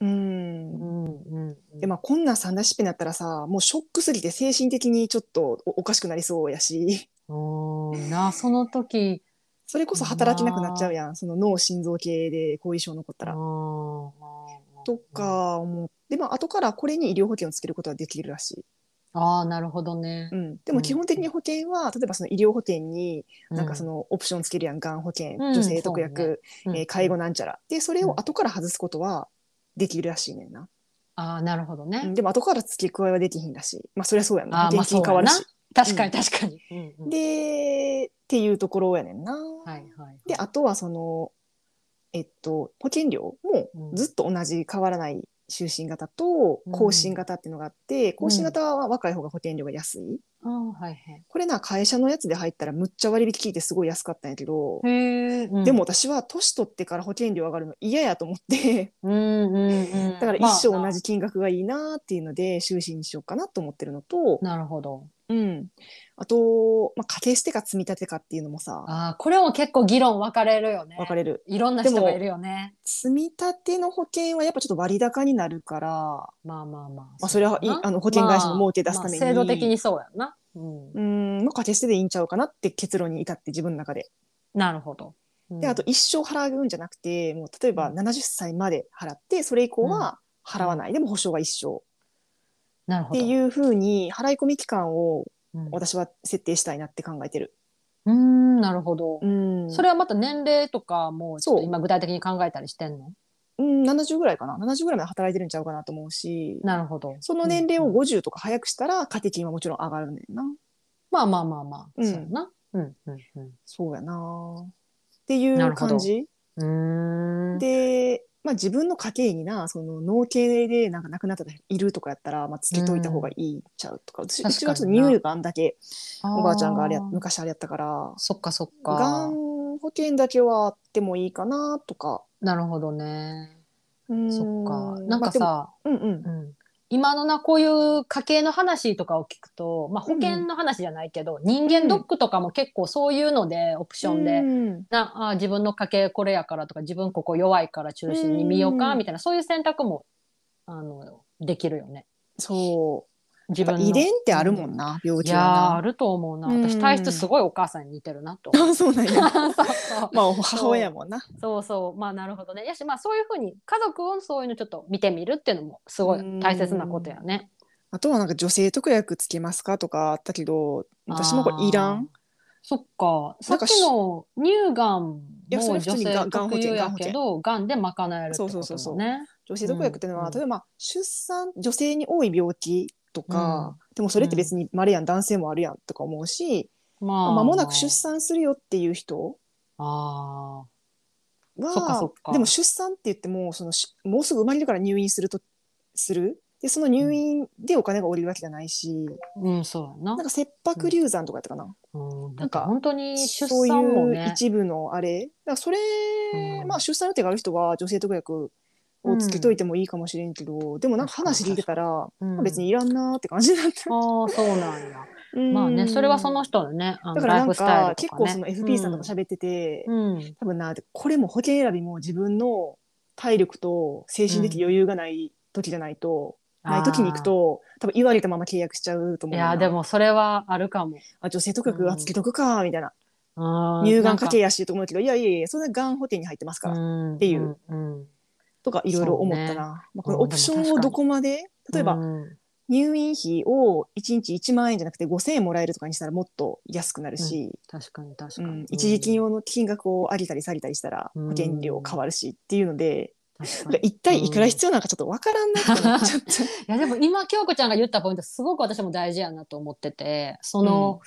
B: うん。
A: うんうんうん、
B: でまあこんな三大疾病になったらさもうショックすぎて精神的にちょっとおおかしくなりそうやし
A: うんなその時
B: それこそ働けなくなっちゃうやんその脳心臓系で後遺症残ったら。
A: と
B: とか思ってまあ後からこれに医療保険をつけることはできるらしい。
A: ああなるほどね。
B: う。ん、でも基本的に保険は、例えばその医療保険になんかそ
A: の、
B: のオプションつけるやんがん保険、
A: うん
B: 女性特約、
A: そうね。
B: えー介護なんちゃら。でそれを後から外すことはできるらしいねんな。
A: ああなるほどね。
B: うん。でも後から付け加えはできひんだしまあそりゃそうやんな保険金変わるし、
A: 確かに確かに。うんうん。
B: でっていうところやねんな。
A: はいはい。
B: であとはそのえっと保険料も
A: うん
B: ずっと同じ変わらない就寝型と
A: うん
B: 更新型っていうのがあって、更新型は若い方が保険料が安い。
A: ああはいはい。
B: これな会社のやつで入ったらむっちゃ割引聞いてすごい安かったんやけど。
A: うん
B: でも、私は年取ってから保険料上がるの嫌やと思って
A: うんうんうん。
B: だから一生
A: まあ
B: 同じ金額がいいなっていうので就寝にしようかなと思ってるのと、
A: なるほど。
B: うん、あと、まあ、家計捨てか積み立てかっていうのもさ
A: ああこれも結構議論分かれるよね。
B: 分かれる
A: いろんな人がいるよね。
B: 積み立ての保険はやっぱちょっと割高になるから、
A: まあまあまあ。
B: まあ、それはあの保険会社の儲け出すために、
A: まあまあ制度的にそうやんな。うん
B: うん、まあ、家計捨てでいいんちゃうかなって結論に至って自分の中で。
A: なるほど。うん
B: であと一生払うんじゃなくてもう例えば
A: うん
B: 70歳まで払ってそれ以降は払わない、でも保証が一生。っていうふうに払い込み期間を
A: うん
B: 私は設定したいなって考えてる。
A: うーんなるほど。
B: うん、
A: それはまた年齢とかもちょっと今具体的に考えたりしてんの？
B: うん、70ぐらいかな70ぐらいまで働いてるんちゃうかなと思うし
A: なるほど。
B: その年齢を
A: うんうん
B: 50とか早くしたら家庭金はもちろん上がるねんな。
A: まあまあまあまあ。
B: うん
A: そうやな。うんうんうん
B: そうやなっていう
A: なるほど
B: 感じ
A: うーん。
B: で、まあ、自分の家計になその脳系でなんか亡くなった人いるとかやったら、まあ、つけといた方がいいんちゃうとか、私うちはちょっと乳がんだけおばあちゃんがあれ昔あれやったから
A: そっかそっ
B: が
A: か。
B: ん保険だけはあってもいいかなとか。
A: なるほどね。
B: うーん
A: そっか。なんか
B: ま
A: さ、
B: あでもうんうん
A: うん、今のなこういう家計の話とかを聞くと、まあ、保険の話じゃないけど、人間ドックとかも結構そういうのでオプションで、
B: うん。
A: なあ自分の家計これやからとか自分ここ弱いから中心に見ようか
B: うん。
A: みたいなそういう選択もあのできるよね。
B: そう
A: 自分
B: 遺伝ってあるもんな、病
A: いやー
B: 気は
A: あると思うな
B: うん
A: 私体質すごいお母さんに似てるなと。
B: な。そうなんや。
A: そうそう
B: まあ母親やもんな。
A: そうそうまあなるほどねやしまあそういうふうに家族をそういうのちょっと見てみるっていうのもすごい大切なことやね。
B: あとはなんか女性特約つけますかとかあったけど、私もこれいらん。
A: そっかさっきの乳がんも
B: いやそれ
A: 女性
B: 普通にがん
A: 特有やけどがんで賄えるってこと
B: そうそうそうそう
A: もね。
B: 女性特約っていうのは、
A: うん
B: 例えば出産女性に多い病気とか、でもそれって別にまれやん男性もあるやんとか思うし、
A: ま
B: まあ、間もなく出産するよっていう人
A: あ
B: はでも出産って言ってもそのしもうすぐ生まれるから入院するとする？でその入院でお金が下りるわけじゃないし、
A: あうんそうやな。
B: なんか切迫流産とかやったかな、
A: うん、
B: なんか
A: 本当に出
B: そう
A: 産も
B: いう
A: ね
B: 一部のあれ？だからそれ、
A: うん。
B: まあ出産予定がある人は女性特約をつけといてもいいかもしれんけど、でもなんか話聞いてたら、
A: うん
B: まあ別にいらんなーって感じだった。
A: ああそうなんや。まあねそれはその人のね
B: だからなんか
A: ね。
B: 結構その FP さんとか喋ってて、
A: うん、うん
B: 多分なこれも保険選びも自分の体力と精神的余裕がない時じゃないと、ない時に行くと多分言われたまま契約しちゃうと思うな。
A: いやでもそれはあるかも。
B: あ女性特約はつけとくかみたいな、
A: あー
B: 乳がん家系やしと思うけどいやいやいやそんながん保険に入ってますから、
A: っ
B: ていう、
A: うんうん
B: とかいろいろ思ったな、
A: ね
B: まあ、このオプションをどこまで？例えば、
A: うん。
B: 入院費を1日1万円じゃなくて5000円もらえるとかにしたらもっと安くなるし、
A: 確かに確かに、
B: うん。一時金用の金額を上げたり下げたりしたら
A: うん。
B: 保険料変わるしっていうので、一体いくら必要なのかちょっとわからんなって思っ ちゃった。
A: いやでも今京子ちゃんが言ったポイントすごく私も大事やなと思っててその、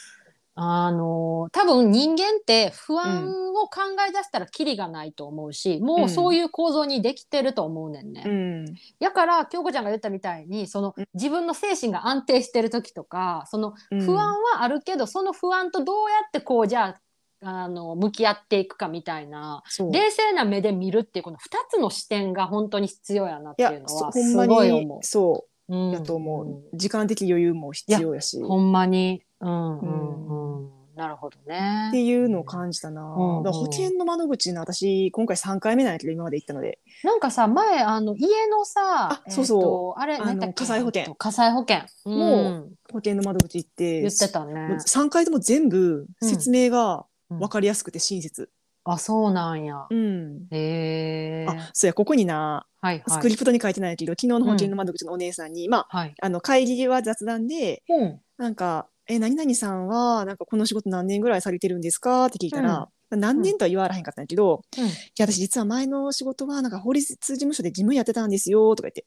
A: あの多分人間って不安を考え出したらキリがないと思うし、もうそういう構造にできてると思うねんね。
B: うん。
A: やから京子ちゃんが言ったみたいにその
B: うん。
A: 自分の精神が安定してる時とかその
B: うん。
A: 不安はあるけど、その不安とどうやってこうじゃああの向き合っていくかみたいな冷静な目で見るっていうこの2つの視点が本当に必要やなって
B: い
A: うのはすごい思。
B: にそう
A: うん。
B: うやと思う、時間的余裕も必要やし。
A: ほんまに、うんうんうん、なるほどね。
B: っていうのを感じたな、
A: うんうん
B: 保険の窓口の私今回3回目なんやけど今まで行ったので
A: なんかさ前あの家のさ
B: あそうそう
A: あれ
B: あの
A: 何だっけ？
B: 火災保険
A: えっと火災保険
B: も
A: うん
B: 保険の窓口行って
A: 言ってたね。
B: 3回とも全部説明が
A: うん
B: 分かりやすくて親切、
A: あそうなんや。
B: うん
A: へえ。
B: あそうやここにな
A: はいはい。
B: スクリプトに書いてないけど、昨日の保険の窓口のお姉さんに、まあ
A: はい。
B: あの会議は雑談で
A: うん。
B: なんか「え何々さんはなんかこの仕事何年ぐらいされてるんですか?」って聞いたら、何年とは言われへんかったんやけど、
A: うん
B: いや私実は前の仕事はなんか法律事務所で事務やってたんですよとか言って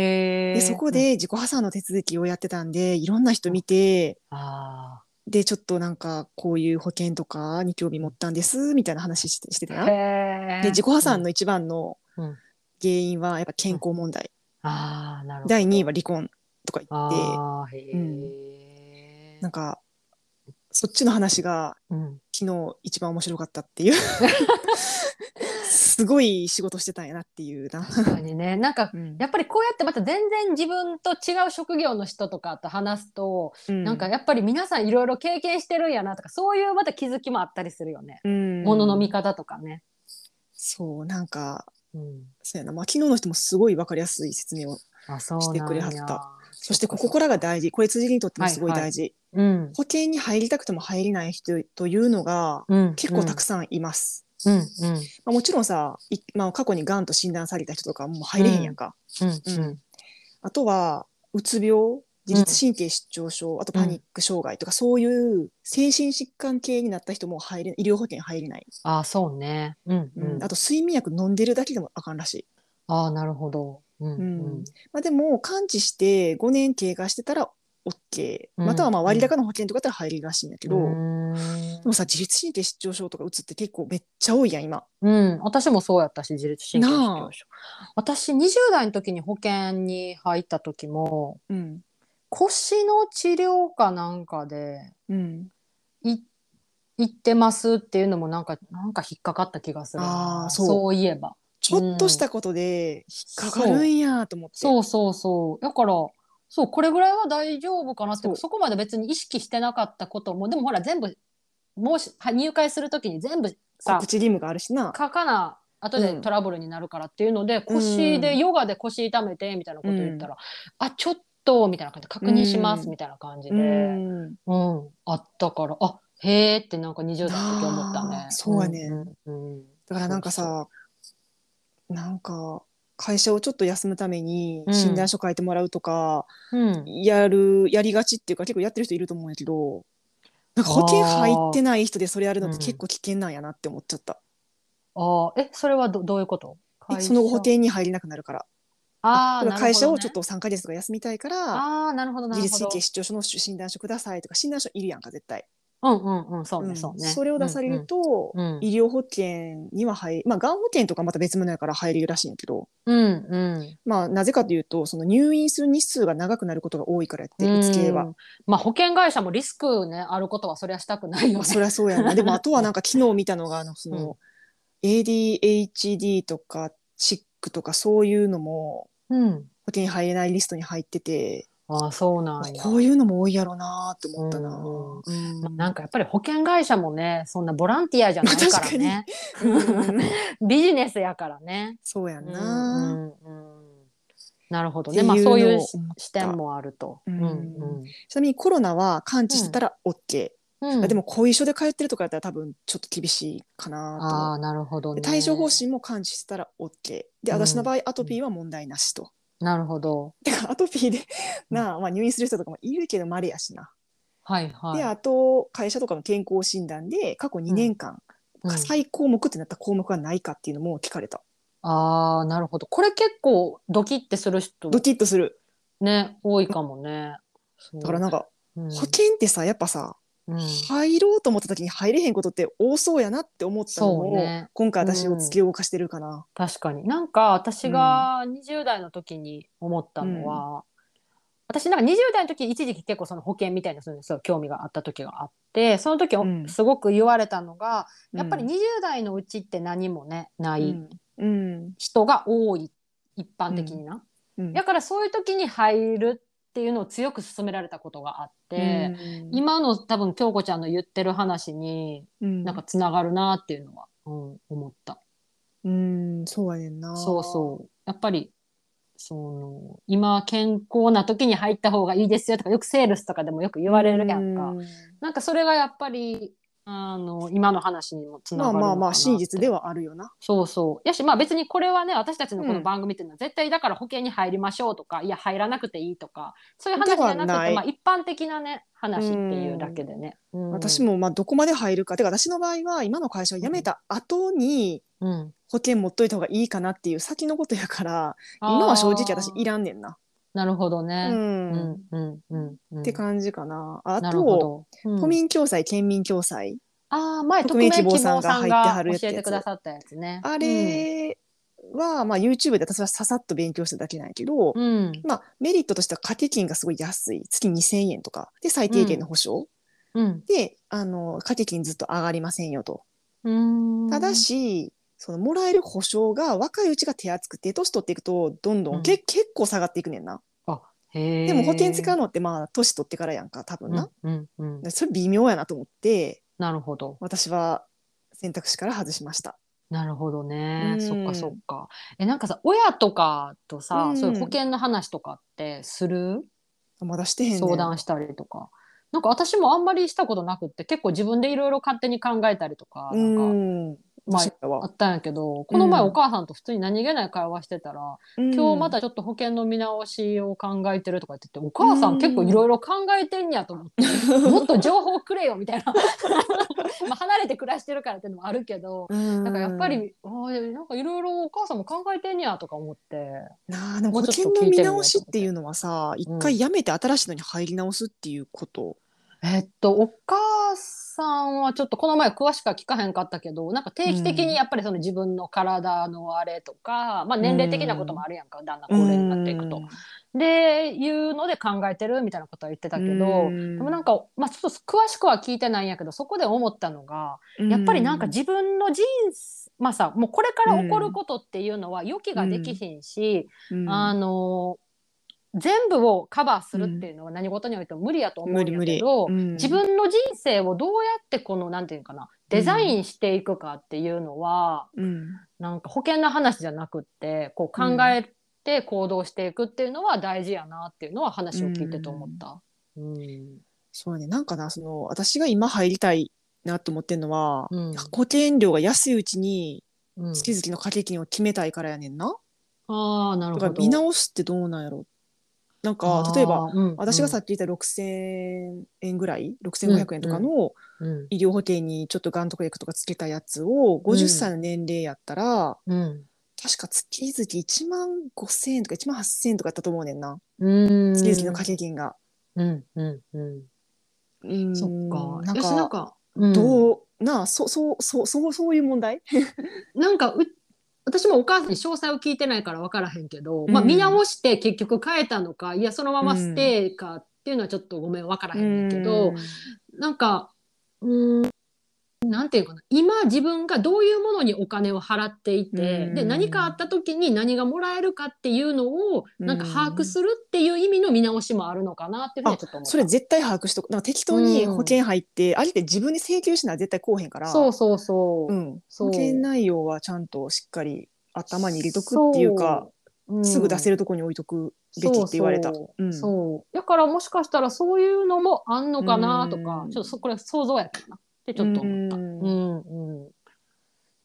A: へえ。
B: でそこで自己破産の手続きをやってたんでいろんな人見て
A: あ
B: でちょっとなんかこういう保険とかに興味持ったんですみたいな話してしてた
A: あ。
B: よ。で自己破産の一番の
A: うん
B: 原因はやっぱ健康問題、
A: ああ、なるほど。
B: 第2位は離婚とか言って。うんなんかそっちの話が
A: うん。
B: 昨日一番面白かったっていうすごい仕事してたんやなっていうな。
A: 確かにね。なんか、
B: うん
A: やっぱりこうやってまた全然自分と違う職業の人とかと話すと、なんかやっぱり皆さんいろいろ経験してるんやなとか、そういうまた気づきもあったりするよね。
B: うん
A: ものの見方とかね。
B: そうなんか
A: うん。
B: そうやな、まあ、昨日の人もすごい分かりやすい説明をして
A: や
B: くれはった。そしてここからが大事これ辻にとってもすごい大事、
A: うん。
B: 保険に入りたくても入れない人というのが
A: うん。
B: 結構たくさんいます。
A: うん。うん。
B: まあ、もちろんさ、いまあ、過去にがんと診断された人とかもう入れへんやんか。
A: うん。
B: う
A: うんん。
B: あとはうつ病自律神経失調症、あとパニック障害とか、そういう精神疾患系になった人も入れ医療保険入れない、
A: あ、そうね。うん。
B: う
A: うんん。
B: あと睡眠薬飲んでるだけでもあかんらしい。
A: ああ、なるほど。うん。
B: うん。まあ、でも完治して5年経過してたら OK、
A: うん
B: またはまあ割高の保険とかだったら入れるらしいんだけど、
A: うん。
B: でもさ自律神経失調症とかうつって結構めっちゃ多いやん今。
A: うん、私もそうやったし自律神経失調症。私20代の時に保険に入った時も
B: うん。
A: 腰の治療かなんかで
B: うん、
A: い行ってますっていうのもなんかなんか引っかかった気がする
B: そう
A: いえば
B: ちょっとしたことで引っかかるんやと思って。
A: そうそうそう。だからそうこれぐらいは大丈夫かなって。
B: そ
A: こまで別に意識してなかったこともでもほら全部もしは入会する時に全部さ
B: 告知義務があるしな。
A: 書かな後で
B: うん。
A: トラブルになるからっていうので、腰でヨガで腰痛めてみたいなこと言ったら、あちょっとみたいな感じで確認します
B: うん
A: みたいな感じで、
B: う
A: うん
B: ん
A: あったからあへーってなんか20代の時思ったね。
B: そうやね。
A: うんうんうん。
B: だからなんかさなんか会社をちょっと休むために
A: うん
B: 診断書書いてもらうとか、
A: うん。
B: やるやりがちっていうか結構やってる人いると思うんやけどなんか保険入ってない人でそれやるのって結構危険なんやなって思っちゃった、
A: あー。えそれはどどういうこと？
B: えその後保険に入れなくなるから。
A: あー
B: だから会社をちょっ
A: と
B: と3ヶ月とか休みたいから
A: ああなるほどな
B: 自律
A: るほど。
B: 神経失調症の診断書くださいとか診断書いるやんか絶対
A: うんうんうんそうね、
B: うん。
A: そうね。
B: それを出されると、
A: うん。うん。
B: 医療保険には入まあがん保険とかまた別物やから入れるらしいんやけど
A: うんうん。
B: まあなぜかというとその入院する日数が長くなることが多いからやってうつ系は。
A: うんまあ保険会社もリスクねあることはそりゃしたくないよね。
B: まあ、そりゃそうやな。でもあとはなんか昨日見たのがあのその、ADHD とかチックとかそういうのも
A: うん。
B: 保険に入れないリストに入ってて、
A: ああそうなんや。
B: こういうのも多いやろなって思ったな。
A: うん
B: うん
A: まあなんかやっぱり保険会社もねそんなボランティアじゃないからね。
B: うん。
A: ビジネスやからね。
B: そうやん
A: うん
B: な。
A: うんうん。なるほどね。まあそういう視点もあると。
B: うん
A: うん。
B: ちなみにコロナは完治してたら OK、
A: うん。
B: でも後遺症で通ってるとかやったら多分ちょっと厳しいかなと。
A: ああなるほどね。
B: で帯状疱疹も完治してたら OK で
A: うん。
B: 私の場合アトピーは問題なしと。
A: なるほど。
B: てかアトピーでなあ、まあ、入院する人とかもいるけどまれやしな。
A: はいはい。
B: であと会社とかの健康診断で過去2年間、
A: うん
B: 最項目ってなった項目がないかっていうのも聞かれた。
A: ああなるほどこれ結構ドキッてする人
B: ドキッとする。
A: ね多いかもね。
B: だからなんか、
A: うん
B: 保険ってさやっぱさ
A: うん
B: 入ろうと思った時に入れへんことって多そうやなって思ったのも、
A: そうね。
B: 今回私を突き動かしてるかな。
A: 確かに。なんか私が20代の時に思ったのは、私なんか20代の時一時期結構その保険みたいなそういう興味があった時があってその時
B: うん。
A: すごく言われたのが、やっぱり
B: うん。
A: 20代のうちって何もねない
B: うん。うん。
A: 人が多い一般的にな、
B: うん。
A: だからそういう時に入るっていうのを強く勧められたことがあって、
B: うん
A: 今の多分京子ちゃんの言ってる話に
B: うん
A: なんかつながるなっていうのは、うん、思った。
B: うんそうやな。
A: そうそう。やっぱり、その、今健康な時に入った方がいいですよとか、よくセールスとかでもよく言われるやんか。
B: うん
A: なんかそれがやっぱり、あの今の話にもつな
B: まあ
A: がるのかな
B: まあまあ真実で
A: は
B: はあるよな。
A: そうそう。やしまあ別にこれはね私たちのこの番組っていうのは絶対だから保険に入りましょうとかいや入らなくていいとかそういう話じゃなく
B: ではな
A: まあ一般的なね話っていうだけでね、うん。
B: 私、もまあどこまで入るかてか私の場合は今の会社を辞めた後に
A: うん、
B: 保険持っといた方がいいかなっていう先のことやから今は正直私い
A: ら
B: らんねんな。
A: なるほどね、
B: う
A: うんんうんうんうん、
B: って感じかな。あと、
A: ど、うん。
B: 都民共済県民共済。
A: ああ前匿
B: 匿名希望さんが入ってはるやつ
A: 教えてくださったやつね。
B: あれは、まあ YouTube で私はささっと勉強しただけなんやけど、
A: うん、うん
B: まあメリットとしては掛け金がすごい安い。月2000円とか。で最低限の保証、
A: うん。
B: であの掛け金ずっと上がりませんよと。
A: うん。
B: ただしそのもらえる保証が若いうちが手厚くて年取っていくとどんどん、
A: うん。
B: け結構下がっていくねんな。
A: あへえ
B: でも保険使うのってまあ年取ってからやんか多分な。
A: うんうんうん、
B: でそれ微妙やなと思って
A: なるほど。
B: 私は選択肢から外しました。
A: なるほどね、
B: うん。
A: そっかそっか。えなんかさ親とかとさ、
B: うん。
A: そういう保険の話とかってする？
B: まだしてへんねん。
A: 相談したりとか。なんか私もあんまりしたことなくって結構自分でいろいろ勝手に考えたりとか
B: う
A: なんか、
B: ん。
A: まあったんやけどこの前
B: うん
A: お母さんと普通に何気ない会話してたら、今日またちょっと保険の見直しを考えてるとか言っててお母さん結構いろいろ考えてんやと思って、もっと情報くれよみたいな まあ離れて暮らしてるからっていうのもあるけど。
B: うん
A: だからやっぱり、あーなんかいろいろお母さんも考えてんやとか思って。
B: なあでも保険の見直しっていうのはさ一回辞めて新しいのに入り直すっていうこと、
A: えっと、お母さんはちょっとこの前詳しくは聞かへんかったけど、なんか定期的にやっぱりその自分の体のあれとか、まあ年齢的なこともあるやんか、だんだん高齢になっていくと。で、いうので考えてるみたいなことは言ってたけど、
B: うん
A: でもなんか、まあちょっと詳しくは聞いてないんやけど、そこで思ったのが、やっぱりなんか自分の人生、まあさ、もうこれから起こることっていうのは予期ができひんし、
B: うん
A: あの全部をカバーするっていうのは何事においても無理やと思うんや
B: 無理無理、
A: けど、
B: うん。
A: 自分の人生をどうやってこのなんていうかなデザインしていくかっていうのは、
B: うん。
A: なんか保険の話じゃなくってこう考えて行動していくっていうのは大事やなっていうのは話を聞いてて思った。うん。
B: そうね。なんかなその私が今入りたいなと思ってるのは、
A: うん。
B: 保険料が安いうちに
A: うん。
B: 月々の掛け金を決めたいからやねんな。
A: ああなるほど。
B: 見直すってどうなんやろなんか例えば
A: うん
B: 私がさっき言った6,000円ぐらい6,500円とかの
A: うん。
B: 医療保険にちょっとがんとか薬とかつけたやつを50歳の年齢やったら、
A: うん。
B: 確か月々1万5,000円とか1万8,000円とかやったと思うねんな。
A: うん。
B: 月々の掛け金が。
A: うんうんうん。
B: うん
A: そっか。
B: なん
A: よしなん
B: か
A: か、うん。
B: どうなあそそうそうそうそういう問題？
A: なんかう私もお母さんに詳細を聞いてないから分からへんけど、
B: うん。
A: まあ見直して結局変えたのかいやそのままステイかっていうのはちょっとごめん分からへんけど、なんかうーんなんていうかな今自分がどういうものにお金を払っていて、
B: うん。
A: で何かあった時に何がもらえるかっていうのをなんか
B: うん
A: 把握するっていう意味の見直しもあるのかなって。
B: それ絶対把握しとく。なんか適当に保険入って、あれって自分で請求しな絶対こうへんから
A: そうそうそう。
B: うん、保険内容はちゃんとしっかり頭に入れとくっていうか
A: そう、うん。
B: すぐ出せるとこに置いとくべきって言われた。
A: そうだからもしかしたらそういうのもあんのかなとか、
B: うん。
A: ちょっとそこれ想像やけどなってちょっと思った。
B: う
A: うんんうんっ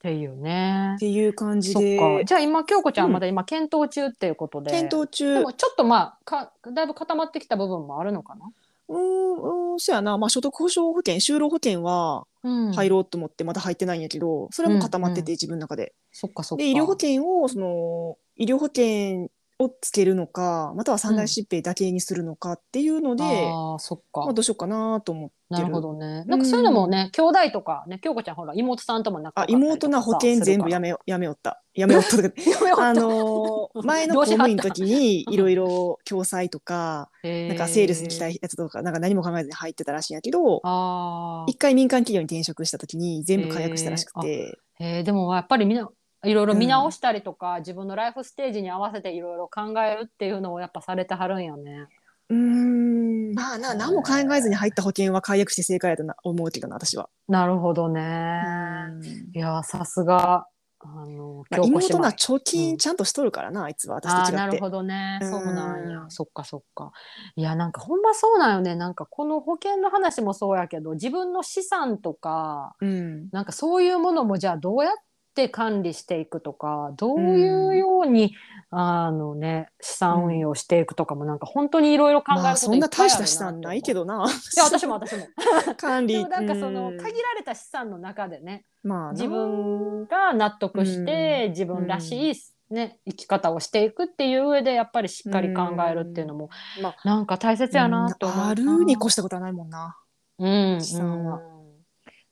A: ていうね
B: っ。ていう感じ
A: そっ
B: で
A: かじゃあ今京子ちゃんはまだ今検討中っていうことで、
B: 検討中
A: でもちょっとまあかだいぶ固まってきた部分もあるのかな？
B: うーんうんそやな、まあ、所得保障保険就労保険は
A: うん、
B: 入ろうと思ってまだ入ってないんやけど、それも固まってて、
A: うん
B: 自分の中で。
A: そっかそっか。
B: で医療保険をその医療保険をつけるのかまたは三大疾病だけにするのかっていうので、
A: ああそっか。
B: まあ、どうしようかなと思ってる。
A: なるほどね。なんかそういうのもね、兄弟とかね、京子ちゃんほら妹さんとも仲
B: あ妹な保険全部やめよやめよった。やめよったとか。あのー前の公務員の時に いろいろ共済とか、
A: な
B: なんかセールスに来たやつとかなんか何も考えずに入ってたらしいんやけど
A: あ
B: 一回民間企業に転職した時に全部解約したらしくて、
A: あ、えー、でもやっぱりみないろいろ見直したりとか、自分のライフステージに合わせていろいろ考えるっていうのをやっぱされてはるんよね。
B: うーんまあな何も考えずに入った保険は解約して正解やとな思うけどな私は。
A: なるほどね。いやーさすがあの
B: まあ、
A: 妹
B: 妹な貯金ちゃんとしとるからな、あいつは私と違って。
A: あーなるほどね。
B: うん
A: そうなんや。そっかそっか。いやなんかほんまそうなんよね。なんかこの保険の話もそうやけど自分の資産とか
B: うん
A: なんかそういうものもじゃあどうやって管理していくとかどういうように、あのね資産運用していくとかもなんか本当にいろいろ考えること
B: まあそんな大した資産ないけ
A: ど。
B: どな。
A: いや私も私も。
B: 管理。
A: でもなんかその
B: うん
A: 限られた資産の中でね
B: まあな
A: 自分が納得して、
B: うん
A: 自分らしい、ね、生き方をしていくっていう上でやっぱりしっかり考えるっていうのも、
B: まあ
A: なんか大切やなと思うな。
B: あるに越したことはないもんな。
A: うん、
B: 資産は
A: うん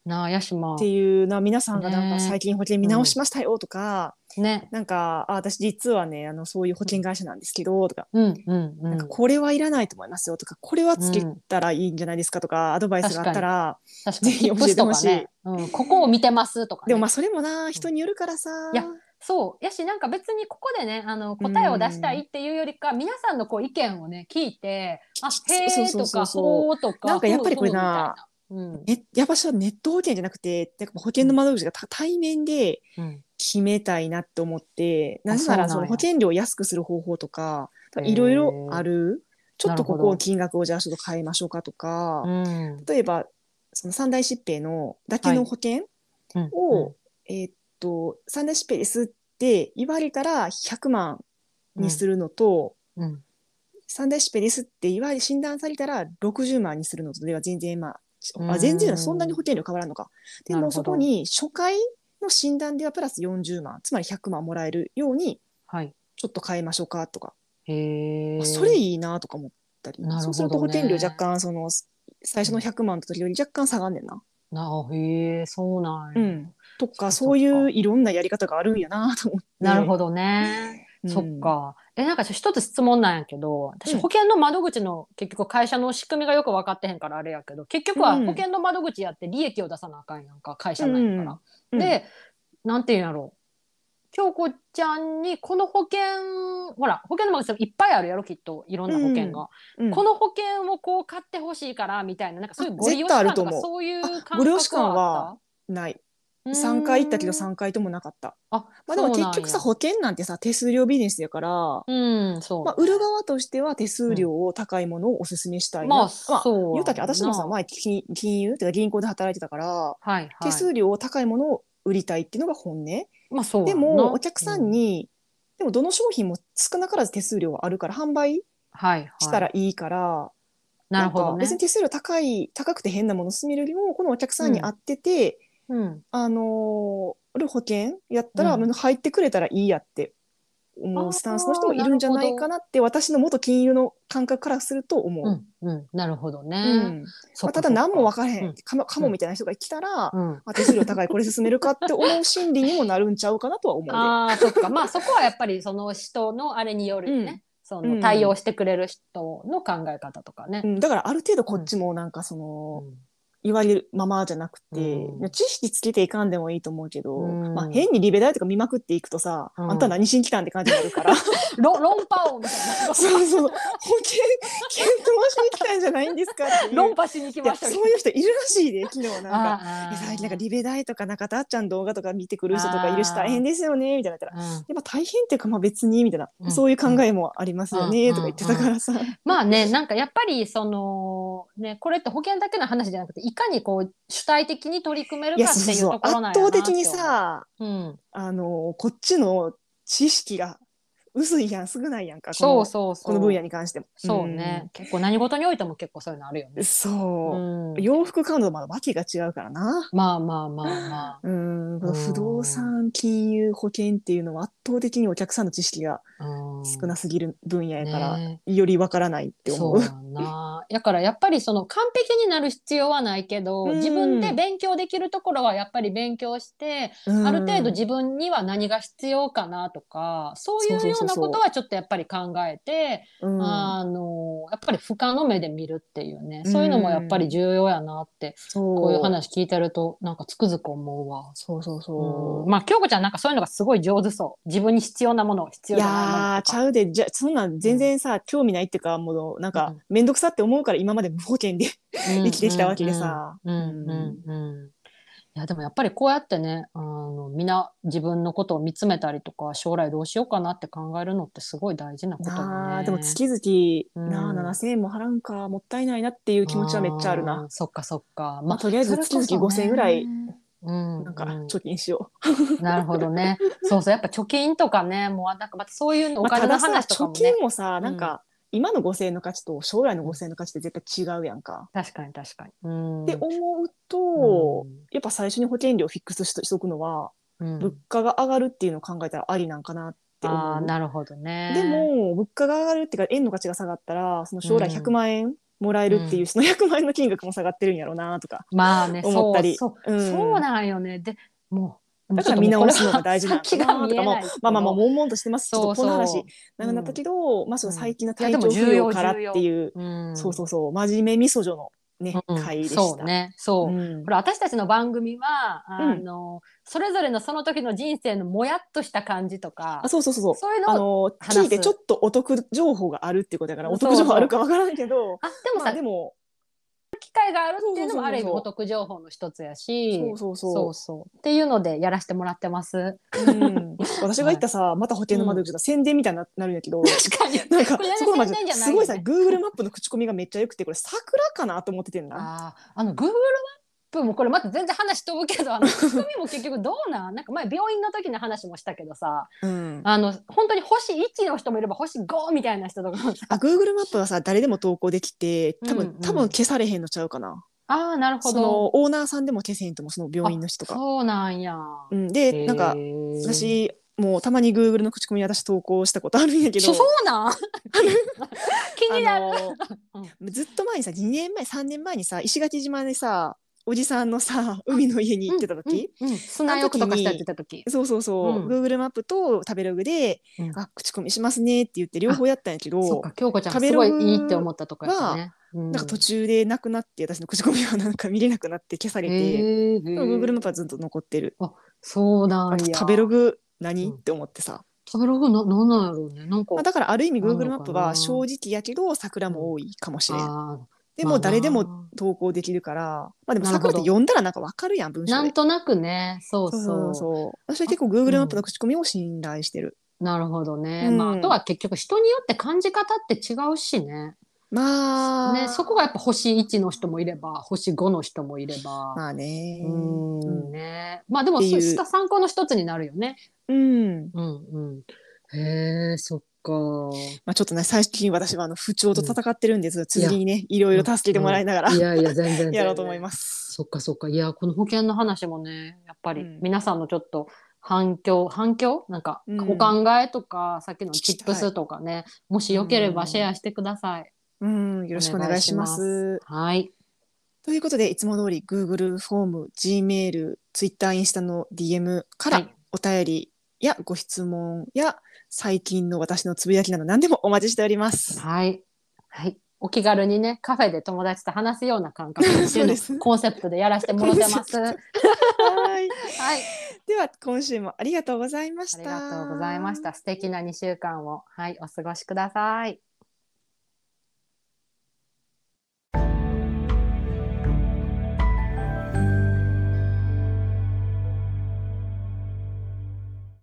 A: なあやしま
B: っていうのは皆さんがなんか
A: ね
B: 最近保険見直しましたよとか、
A: ね。
B: なんかあ私実はねあのそういう保険会社なんですけどとか,、
A: うんうんうん。
B: なんかこれはいらないと思いますよとかこれはつけたらいいんじゃないですかとか、アドバイスがあったらぜひ教えて
A: ね、うん、ここを見てますとか、ね、
B: でもまあそれもな人によるからさ、
A: いやそう。やしなんか別にここでねあの答えを出したいっていうよりか、皆さんのこう意見をね聞いてあへえとか
B: そう
A: ほうとか
B: なんかやっぱりこれな
A: ふうん。
B: ね、やっぱしネット保険じゃなくてなんか保険の窓口がた対面で
A: うん。
B: 決めたいなって思ってなぜなら
A: そ
B: の保険料を安くする方法とかいろいろある。ちょっとここ金額をじゃあちょっと変えましょうかとか、
A: うん。
B: 例えばその三大疾病のだけの保険
A: うん。
B: を、えーっと三大疾病ですって言われたら100万にするのと、
A: うん。
B: 三大疾病ですって言われ診断されたら60万にするのとでは全然まあ
A: うん
B: あ全然そんなに保険料変わらんのか。でもそこに初回の診断ではプラス40万。つまり100万もらえるように
A: はい。
B: ちょっと変えましょうかとか、
A: へえ
B: それいいなとか思ったり、
A: ね。
B: そうすると保険料若干その最初の100万の時より若干下がんねんな。
A: なへえそうなんや、
B: うん、とか
A: そ
B: ういういろんなやり方があるんやなと思って。
A: なるほどね、
B: うん
A: そっか。えなんか一つ質問なんやけど私
B: うん。
A: 保険の窓口の結局会社の仕組みがよく分かってへんからあれやけど結局は
B: うん。
A: 保険の窓口やって利益を出さなあかんやんか会社なんやから。
B: うん。
A: でなんていうんやろ京子ちゃんにこの保険ほら保険の窓口いっぱいあるやろきっと。いろんな保険が、
B: うん。
A: この保険をこう買ってほしいからみたいななんかそういう
B: あ
A: ご利用感とかそういう感覚
B: ご利用感
A: は
B: ない。
A: た
B: 3回行ったけど
A: うーん
B: 3回ともなかった。
A: あ
B: まあでも結局さ保険なんてさ手数料ビジネスやから、
A: うんそう、
B: まあ、売る側としては手数料を高いものをおすすめしたいな。
A: まあそう
B: 言うたっけ私もさ
A: な
B: 前金金融っていうか銀行で働いてたから、
A: はいはい、
B: 手数料を高いものを売りたいっていうのが本音。
A: まあそう
B: でもお客さん、に、でもどの商品も少なからず手数料はあるから販売
A: はいはい、
B: したらいいから、
A: なるほどね。
B: んか別に手数料高い高くて変なものを勧めるよりもこのお客さんに合ってて、
A: うん、
B: あの保険やったら、
A: うん。
B: 入ってくれたらいいやって思
A: あー
B: うスタンスの人もいるんじゃないかなって私の元金融の感覚からすると思う。
A: うんうん、なるほどね、
B: うん。まあ、ただ何も分からへん、
A: うん。
B: かもかもみたいな人が来たら、
A: うん。
B: あ手数料高いこれ進めるかって思う心理にもなるんちゃうかなとは思うで。
A: ああそっか。まあそこはやっぱりその人のあれによるよね、
B: うん。
A: そ
B: うん。
A: の対応してくれる人の考え方とかね。
B: う。ん、だからある程度こっちもなんかその、言われるままじゃなくて、
A: うん。
B: 知識つけていかんでもいいと思うけど、
A: うん。
B: まあ、変にリベラルとか見まくっていくとさ、
A: うん。
B: あんた何しに来たんって感じになるから。
A: ロ論破王みたいな。
B: そうそう。保険、検討しに来たんじゃないんですかって。
A: 論破しに来ました
B: そういう人いるらしいで、昨日なんか。最近なんかリベ大とか中田あっちゃん動画とか見てくる人とかいるし大変ですよねみたいなたら。
A: うん。
B: やっぱ大変っていうかまあ別にみたいな、
A: うん。
B: そういう考えもありますよね、
A: うん。
B: とか言ってたからさ。
A: まあねなんかやっぱりそのねこれって保険だけの話じゃなくていかにこう主体的に取り組めるかっていうところなん
B: 圧
A: やなって思う。
B: 倒的にさ
A: うん、
B: あのこっちの知識が薄いやん少ないやんかこ
A: そう
B: の
A: そうそう
B: この分野に関しても。
A: そうね、結構何事においても結構そういうのあるよね。
B: うんそう、
A: うん
B: 洋服買うのとまだ訳が違うからな。
A: まあまあまあまあ。
B: うん、不動産金融保険っていうのは圧倒的にお客さんの知識が
A: うん
B: 少なすぎる分野やから、
A: ね
B: よりわからないって思う。
A: そうな。だからやっぱりその完璧になる必要はないけど、
B: うん
A: 自分で勉強できるところはやっぱり勉強して、
B: うん
A: ある程度自分には何が必要かなとか、そういうようなことはちょっとやっぱり考えて、
B: うん。
A: あのやっぱり俯瞰の目で見るっていうね、そういうのもやっぱり重要やなって、こういう話聞いてるとなんかつくづく思うわ。
B: そうそうそう。
A: うん。まあ京子ちゃんなんかそういうのがすごい上手そう。自分に必要なもの必
B: い
A: 要ないものとか。
B: ちゃうで。じゃそんなん全然さ、興味ないっていうかもうなんか面倒くさって思うから今まで無保険で生きてきたわけでさ。
A: うん。うん。うん。うんいやでもやっぱりこうやってねあのみんな自分のことを見つめたりとか将来どうしようかなって考えるのってすごい大事なことだね。
B: でも月々、
A: うん
B: なあ7,000円も払うんかもったいないなっていう気持ちはめっちゃある
A: ー
B: な。
A: そっかそっか。
B: まあとりあえず月々
A: それこそね
B: 5,000円ぐらい
A: うん、
B: なんか
A: うん
B: 貯金しよ
A: なるほどね。そうそうやっぱ貯金とかねもうなんかまたそういう
B: う。
A: お金の話とかもね。
B: 金もさなんか、今の5,000円の価値と将来の5,000円の価値って絶対違うやんか。
A: 確かに確かに。うん。
B: って思うと、
A: うん
B: やっぱ最初に保険料フィックスしとくのは、
A: うん
B: 物価が上がるっていうのを考えたらありなんかなって思う。
A: ああなるほどね。
B: でも物価が上がるっていうか円の価値が下がったらその将来
A: うん
B: 100万円もらえるっていう、
A: うん
B: その100万円の金額も下がってるんやろうなとか
A: まあね
B: 思ったり
A: そうそう,、
B: うん
A: そうなんよね。でもう
B: だから見直すのが大事なのか
A: 先が
B: なとかもまあまあまあ悶々としてます。ちょっとこの話
A: そう
B: 長くなったけど、まあその最近の体調不良からって
A: 重
B: いう、
A: うん、
B: そうそうそう真面目みそ女のね、
A: うん。
B: 回でした。
A: そうね。そう、
B: うん。
A: ほら私たちの番組はあの、それぞれのその時の人生のもやっとした感じとか
B: あそうそうそうそう。
A: いうの
B: あ
A: を
B: 聞いてちょっとお得情報があるっていうことだからお得情報あるかわからんけど
A: あでもさ、
B: まあでも
A: 機会があるっていうのもある意味お得情報の一つやし。
B: そうそうそう。
A: そうそう。っていうのでやらせてもらってます。
B: うん、私が言ったさ、また保険の窓口だ、宣伝みたいにななるんやけど
A: 確かに。
B: なんか
A: これ
B: そこま
A: 宣伝じゃない
B: すごいさ
A: よね
B: Google マップの口コミがめっちゃ良くてこれ桜かなと思っててんな。
A: あーあの Google マップもこれまた全然話飛ぶけどあの も結局どうなん？なんか前病院の時の話もしたけどさ
B: うん、
A: あの本当に星1の人もいれば星5みたいな人とか
B: あ Google マップはさ誰でも投稿できて多分、
A: うんうん。
B: 多分消されへんのちゃうかな。
A: ああなるほ
B: そ
A: ど
B: のオーナーさんでも消せへんともその病院の人とか。
A: そうなんや、
B: うん、でなんか私もうたまに Google の口コミに私投稿したことあるんやけど。
A: そ そうなん？気になる、
B: ずっと前にさ2年前3年前にさ石垣島でさおじさんのさ海の家に行ってた時、
A: うんうんうん。砂浴とかしてやってた時。
B: そうそうそう、
A: うん。
B: Google マップと食べログで、
A: うん
B: あ口コミしますねって言って両方やったんやけ
A: そっ
B: ど
A: か京子ちゃんすごいいいって思ったとこやったね、うん。
B: なんか途中でなくなって私の口コミはなんか見れなくなって消されて、
A: へー
B: Google マップはずっと残ってる。
A: そうなんや。
B: 食べログ何、
A: うん。
B: って思ってさ、
A: 食べログななんなんやろうね。なんか
B: まあ、だからある意味
A: なの
B: Google
A: かな。
B: マップは正直やけど桜も多いかもしれん、
A: あ
B: でも誰で
A: まあ
B: も投稿できるから。まあでも
A: なるほど。
B: 桜って読んだらなんかわかるやん文
A: ー
B: 章で。
A: なんとなくね。そうそう。
B: そうそう私は結構 Google マップの口コミを信頼してる、
A: なるほどね、
B: うん。
A: まあ、あとは結局人によって感じ方って違うしね。
B: まあ。
A: ねそこがやっぱ星1の人もいれば星5の人もいれば、
B: まあね。
A: うーんね。まあでもそう。した参考の一つになるよね。
B: うん。
A: うんうん。へえそっか。
B: まあ、ちょっとね最近私はあの不調と戦ってるんです、続きにねいろいろ助けてもらいながら、
A: いやいや全然
B: やろうと思います。
A: そっかそっか。いやこの保険の話もねやっぱり
B: うん。
A: 皆さんのちょっと反響反響？なんか
B: うん。
A: お考えとか、さっきのチップスとかねもしよければシェアしてください。
B: うん、よろしくお願いします。
A: はい。
B: ということでいつも通り Google フォーム Gmail Twitter インスタの DM から
A: はい。
B: お便りやご質問や最近の私のつぶやきなど何でもお待ちしております。
A: はいはいお気軽にねカフェで友達と話すような感覚 っていうコンセプトでやらせてもらってます。はい
B: はい。では今週もありがとうございました。
A: ありがとうございました。素敵な2週間をはいお過ごしください。